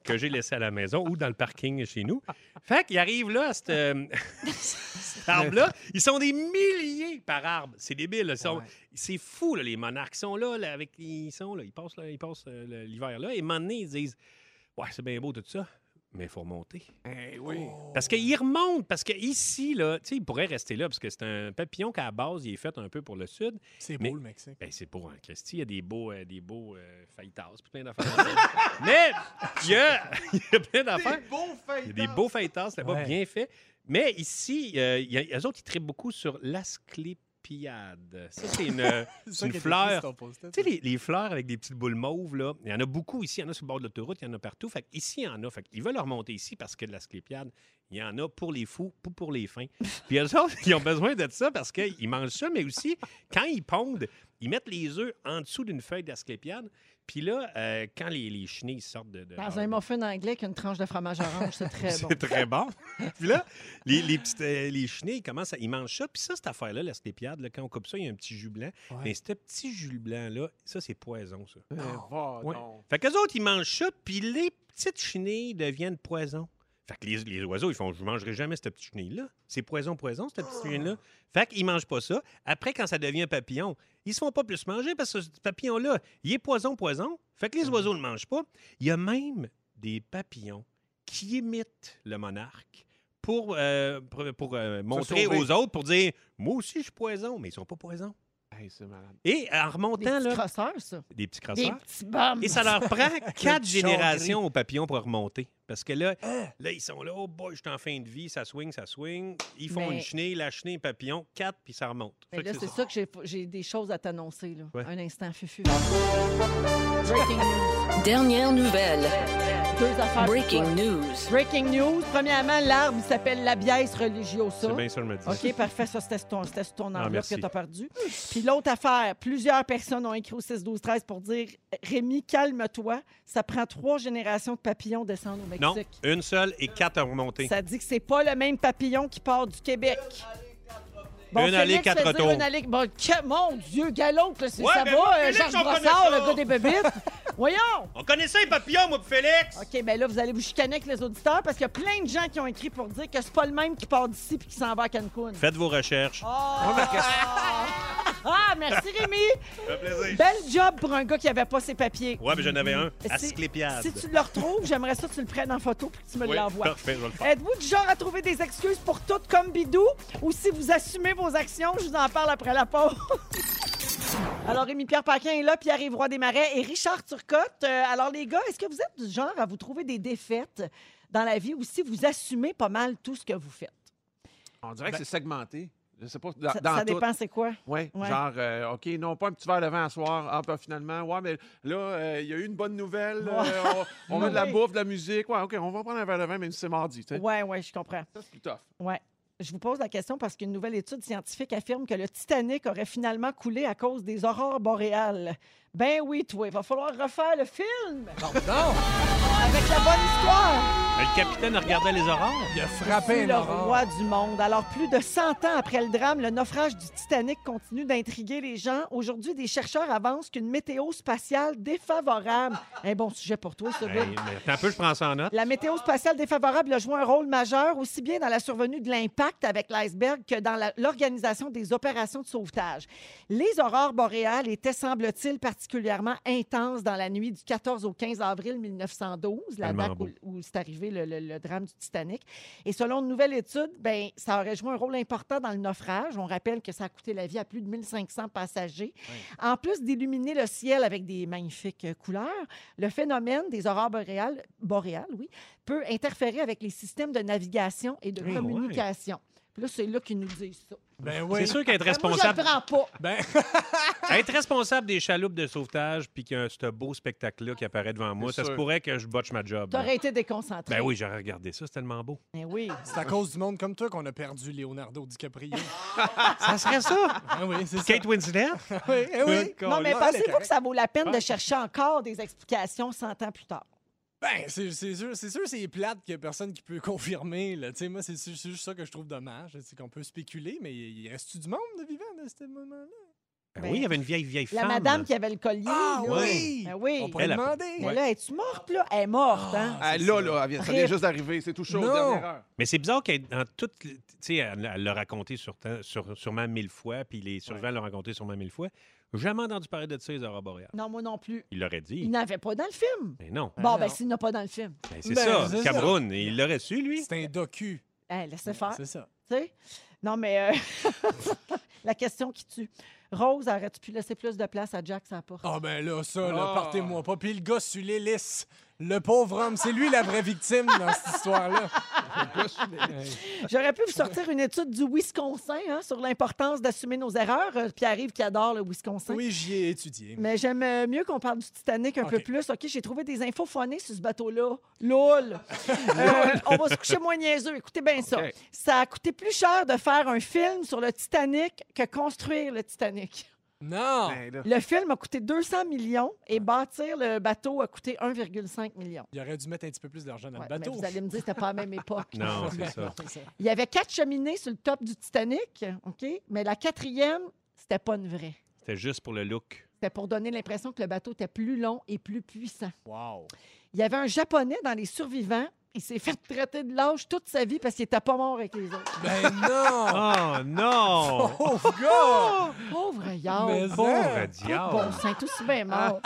que j'ai laissé à la maison ou dans le parking chez nous. Fait qu'il arrive là, à euh, cet arbre-là. Ils sont des milliers par arbre. C'est débile. là. Ils sont- C'est fou, là, les monarques. Ils sont là, là, avec, ils sont là, ils passent, là, ils passent euh, l'hiver là. Et à un moment donné, ils disent Ouais, c'est bien beau tout ça, mais il faut remonter. Eh oui. Parce qu'il remonte, parce qu'ici, là, tu sais, il pourrait rester là, parce que c'est un papillon qu'à la base, il est fait un peu pour le sud. C'est beau, le Mexique. Ben, c'est beau en Christie. Il y a des beaux, euh, des beaux euh, fajitas, puis plein d'affaires. Mais il y a, il y a plein d'affaires. Il y a des beaux fajitas là-bas, Ouais. bien faits. Mais ici, euh, il y a, eux autres, ils trippent beaucoup sur Ça, c'est une, fleur. Tu sais, les, les fleurs avec des petites boules mauves, là, il y en a beaucoup ici. Il y en a sur le bord de l'autoroute, il y en a partout. Fait ici, il y en a. Fait ils veulent remonter ici parce que de l'asclépiade, il y en a pour les fous, pas pour les fins. Puis eux autres, ils ont besoin de ça parce qu'ils mangent ça, mais aussi, quand ils pondent, ils mettent les œufs en dessous d'une feuille d'asclépiade. Puis là, euh, quand les, les chenilles sortent de... de Dans un muffin anglais avec une tranche de fromage orange, c'est très bon. c'est très bon. puis là, les, les, petites, euh, les chenilles, ils commencent à, ils mangent ça. Puis ça, cette affaire-là, l'asclépiade, là, quand on coupe ça, il y a un petit jus blanc. Ouais. Mais ce petit jus blanc-là, ça, c'est poison, ça. Eh, va Ouais. donc. Fait qu'eux autres, ils mangent ça, puis les petites chenilles deviennent poison. Fait que les, les oiseaux, ils font Je ne mangerai jamais cette petite chenille-là. C'est poison, poison, cette petite chenille-là. Fait qu'ils mangent pas ça. Après, quand ça devient un papillon, ils se font pas plus manger parce que ce papillon-là, il est poison, poison. Fait que les oiseaux ne le mangent pas. Il y a même des papillons qui imitent le monarque pour, euh, pour, pour, euh, montrer aux autres, pour dire Moi aussi, je suis poison, mais ils sont pas poisons. Hey. Et en Des remontant, petits là, crosseurs, ça. des petits Des crosseurs. petits bums. Et ça leur prend quatre générations aux papillons pour remonter. Parce que là, là, ils sont là, oh boy, je suis en fin de vie, ça swing, ça swing. Ils font Mais- une chenille, la chenille, papillon, quatre, puis ça remonte. Mais là, c'est ça que j'ai- j'ai des choses à t'annoncer. là. Ouais. Un instant, Fufu. Breaking news. Dernière nouvelle. Deux affaires. Breaking news. Breaking news. Premièrement, l'arbre s'appelle l'Abies religiosa. C'est bien ça, je me dis. OK, parfait. Ça, c'était sur ton, ton Ah, enveloppe merci. que tu as perdu. Puis l'autre affaire, plusieurs personnes ont écrit au 6 12 13 pour dire Rémi, calme-toi. Ça prend trois générations de papillons descendre au Non, une seule et quatre à remonter. Ça dit que c'est pas le même papillon qui part du Québec. Une allée, Félix quatre retours. Une allée... Bon, que- mon Dieu, galop, là, c'est Ouais, ça ben va, euh, Félix, connaît Brossard, ça. le gars des bébites. Voyons! On connaît ça, les papillons, moi, Félix! OK, ben là, vous allez vous chicaner avec les auditeurs parce qu'il y a plein de gens qui ont écrit pour dire que c'est pas le même qui part d'ici puis qui s'en va à Cancun. Faites vos recherches. Ah, merci Rémi! Ça fait plaisir. Bel job pour un gars qui avait pas ses papiers. Ouais, mais j'en avais un. Si- Asclépiade. Si tu le retrouves, j'aimerais ça que tu le prennes en photo puis que tu me Oui, l'envoies. parfait, je vais le faire. Êtes-vous du genre à trouver des excuses pour tout comme Bidou? Ou si vous assumez vos actions, je vous en parle après la pause. Alors, Rémi-Pierre Paquin est là, Pierre-Yves Roy Desmarais et Richard Turcotte. Euh, alors, les gars, est-ce que vous êtes du genre à vous trouver des défaites dans la vie ou si vous assumez pas mal tout ce que vous faites? On dirait que c'est segmenté. Je sais pas. Dans, Ça, dans ça tout. dépend, c'est quoi? Oui, Ouais. genre, euh, OK, non, pas un petit verre de vin à soir. Ah, ben, finalement, ouais, mais là, euh, il y a eu une bonne nouvelle. euh, on on met de la Oui. bouffe, de la musique. Ouais, OK, on va prendre un verre de vin, même si c'est mardi. Ouais, ouais, je comprends. Ça, c'est plus tough. Ouais. Je vous pose la question parce qu'une nouvelle étude scientifique affirme que le Titanic aurait finalement coulé à cause des aurores boréales. Ben oui, toi, il va falloir refaire le film. Avec la bonne histoire. Le capitaine regardait les aurores. Il a frappé le aurore. roi du monde. Alors, plus de 100 ans après le drame, le naufrage du Titanic continue d'intriguer les gens. Aujourd'hui, des chercheurs avancent qu'une météo spatiale défavorable. Un bon sujet pour toi, Bill. mais attends un peu, je prends ça en note. La météo spatiale défavorable a joué un rôle majeur aussi bien dans la survenue de l'impact avec l'iceberg que dans l'organisation des opérations de sauvetage. Les aurores boréales étaient, semble-t-il, particulièrement intenses dans la nuit du 14 au 15 avril 1912, la date où, où c'est arrivé le, le- le drame du Titanic. Et selon une nouvelle étude, ben, ça aurait joué un rôle important dans le naufrage. On rappelle que ça a coûté la vie à plus de 1500 passagers. En plus d'illuminer le ciel avec des magnifiques euh, couleurs, le phénomène des aurores boréales, boréales oui, peut interférer avec les systèmes de navigation et de Oui, communication. Puis là, c'est là qu'ils nous disent ça. Ben oui. C'est sûr qu'être Ben, moi, je responsable, le prends pas. Ben, être responsable des chaloupes de sauvetage puis qu'il y a ce beau spectacle-là qui apparaît devant moi, ça se pourrait que je botche ma job. T'aurais été déconcentré. Ben oui, j'aurais regardé ça, c'est tellement beau. Ben oui. c'est à cause du monde comme toi qu'on a perdu Leonardo DiCaprio. Ça serait ça? Ah oui, c'est ça. Kate Winslet? Oui, eh oui. Non, mais Ah, pensez-vous que ça vaut la peine de chercher encore des explications 100 ans plus tard? Ben, c'est sûr, c'est sûr, c'est plate qu'il y a personne qui peut confirmer. Là. Tu sais, Moi, c'est juste ça que je trouve dommage. C'est qu'on peut spéculer, mais il reste-tu du monde de vivant à ce moment-là? Ben oui, il y avait une vieille, vieille La femme. madame qui avait le collier. Ah là. oui! Ben oui. On pourrait Elle a- demander. Mais là, es-tu morte, là? Elle est morte, hein? Ah, là, là, elle vient- ça vient juste d'arriver. C'est tout chaud, Non. dernière heure. Mais c'est bizarre qu'elle, dans toute. Tu sais, elle l'a raconté sur, sur, sûrement mille fois, puis les survivants l'ont raconté sûrement mille fois. Jamais entendu parler de ça, les aurores boréales. Non, moi non plus. Il l'aurait Il dit. n'avait pas dans le film. Mais non. Bon, ben, non. s'il n'a pas dans le film. Ben, c'est Ben, ça, c'est ça. Cameroun. Il l'aurait su, lui. C'est un docu. Hey, laissez faire. C'est ça. Tu sais? Non, mais euh, la question qui tue. Rose, aurais-tu pu laisser plus de place à Jack la porte? Ah ben là, ça, là, Ah. partez-moi pas. Puis le gars sur l'hélice, le pauvre homme, c'est lui la vraie victime dans cette histoire-là. J'aurais pu vous sortir une étude du Wisconsin hein, sur l'importance d'assumer nos erreurs. Euh, Pierre-Yves qui adore le Wisconsin. Oui, j'y ai étudié. Mais j'aime euh, mieux qu'on parle du Titanic un peu plus. OK, j'ai trouvé des infos phonées sur ce bateau-là. LOL! Euh, on va se coucher moins niaiseux. Écoutez bien ça. Ça a coûté plus cher de faire un film sur le Titanic que construire le Titanic. Non! Ben, là. Le film a coûté 200 millions et bâtir le bateau a coûté 1,5 million. Il aurait dû mettre un petit peu plus d'argent dans Ouais, le mais bateau. vous allez me dire que c'était pas la même époque. Non, c'est ça. c'est ça. Il y avait quatre cheminées sur le top du Titanic, OK? Mais la quatrième, c'était pas une vraie. C'était juste pour le look. C'était pour donner l'impression que le bateau était plus long et plus puissant. Wow. Il y avait un Japonais dans les survivants. Il s'est fait traiter de lâche toute sa vie parce qu'il était pas mort avec les autres. Ben non! Oh non! Pauvre gars! Pauvre Mais Yard. Pauvre hein? diable! Bon, c'est tout bien mort.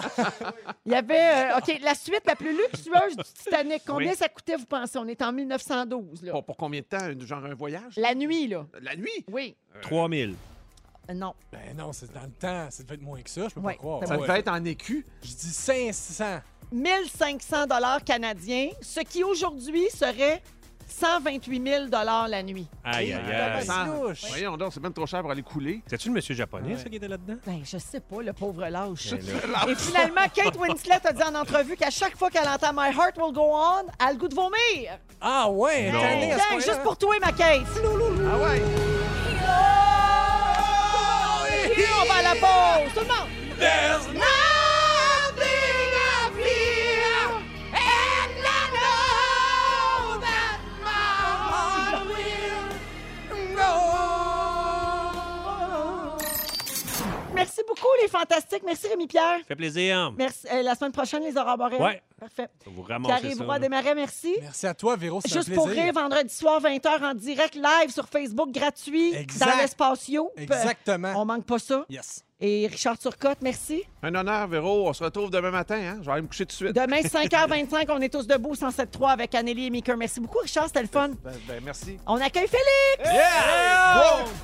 Il y avait, euh, OK, la suite la plus luxueuse du Titanic. Combien Oui. ça coûtait, vous pensez? On est en 1912, là. Pour, pour combien de temps? Genre un voyage? La nuit, là. La nuit? Oui. 3000. Euh, non. Ben non, c'est dans le temps. Ça devait être moins que ça, je peux Ouais, pas croire. Ça Ouais. devait être en écu. Je dis 500. 1500 dollars canadiens, ce qui aujourd'hui serait 128 000 dollars la nuit. Aïe, aïe, Ah, aïe. Sans-. Voyons donc, c'est même trop cher pour aller couler. C'est-tu le monsieur japonais, Ouais. ça, qui était là-dedans? Ben, je sais pas, le pauvre lâche. Et finalement, Kate Winslet a dit en entrevue qu'à chaque fois qu'elle entend My Heart Will Go On, elle a le goût de vomir. Ah ouais, Non. tanné à ce Tiens, point-là? juste pour toi, ma Kate. Ah ouais? Et on va à la pause. Tout le monde. Beaucoup, les fantastiques. Merci, Rémi-Pierre. Fait plaisir. Merci. Euh, la semaine prochaine, les aurores boréales. Ouais. Parfait. Vous ramassez ça. Roy. Desmarais, merci. Merci à toi, Véro, c'est un Juste pour rire, vendredi soir, 20h en direct, live sur Facebook, gratuit, Exact. dans l'espace. Exactement. On manque pas ça. Yes. Et Richard Turcotte, merci. Un honneur, Véro. On se retrouve demain matin. Hein? Je vais aller me coucher tout de suite. Demain, 5h25, on est tous debout, 107.3 avec Anneli et Mika. Merci beaucoup, Richard, c'était le fun. Ben, ben, merci. On accueille Félix!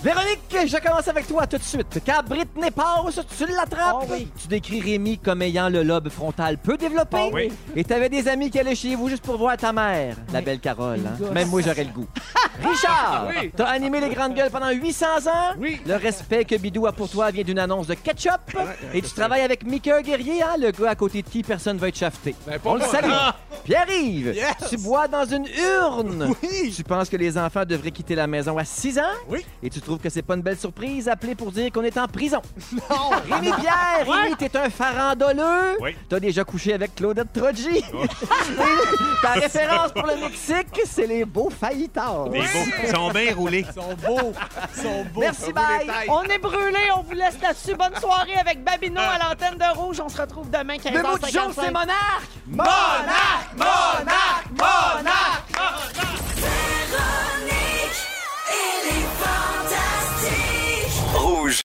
Véronique, je commence avec toi tout de suite. Quand Britney passe, tu l'attrapes? Oh oui. Tu décris Rémi comme ayant le lobe frontal peu développé. Oh oui. Et t'avais des amis qui allaient chez vous juste pour voir ta mère, la belle Carole. hein. Même moi, j'aurais le goût. Richard, Oui. t'as animé les grandes gueules pendant 800 ans. Oui. Le respect que Bidou a pour toi vient d'une annonce de ketchup. Et tu travailles avec Mika Guerrier, hein, le gars à côté de qui personne va être shafté. Ben, On le salue. Pierre-Yves, Yes. tu bois dans une urne. Oui. Tu penses que les enfants devraient quitter la maison à 6 ans? Oui. Et tu trouves que c'est pas une belle surprise appeler pour dire qu'on est en prison? Non! Rémi Pierre, Rémi, t'es un farandoleux. Oui. T'as déjà couché avec Claudette Trogi. Ta référence pour le Mexique, c'est les beaux faillitards. Beaux. Ils sont bien roulés. Ils sont beaux. Ils sont beaux. Merci, bye! les. On est brûlés, on vous laisse là-dessus bonne soirée avec Babino à l'antenne de Rouge. On se retrouve demain 15h55. Le mot du jour, c'est Monarque! Monarque! Monarque! Monarque! Monarque! Véronique, elle est fantastique! Rouge.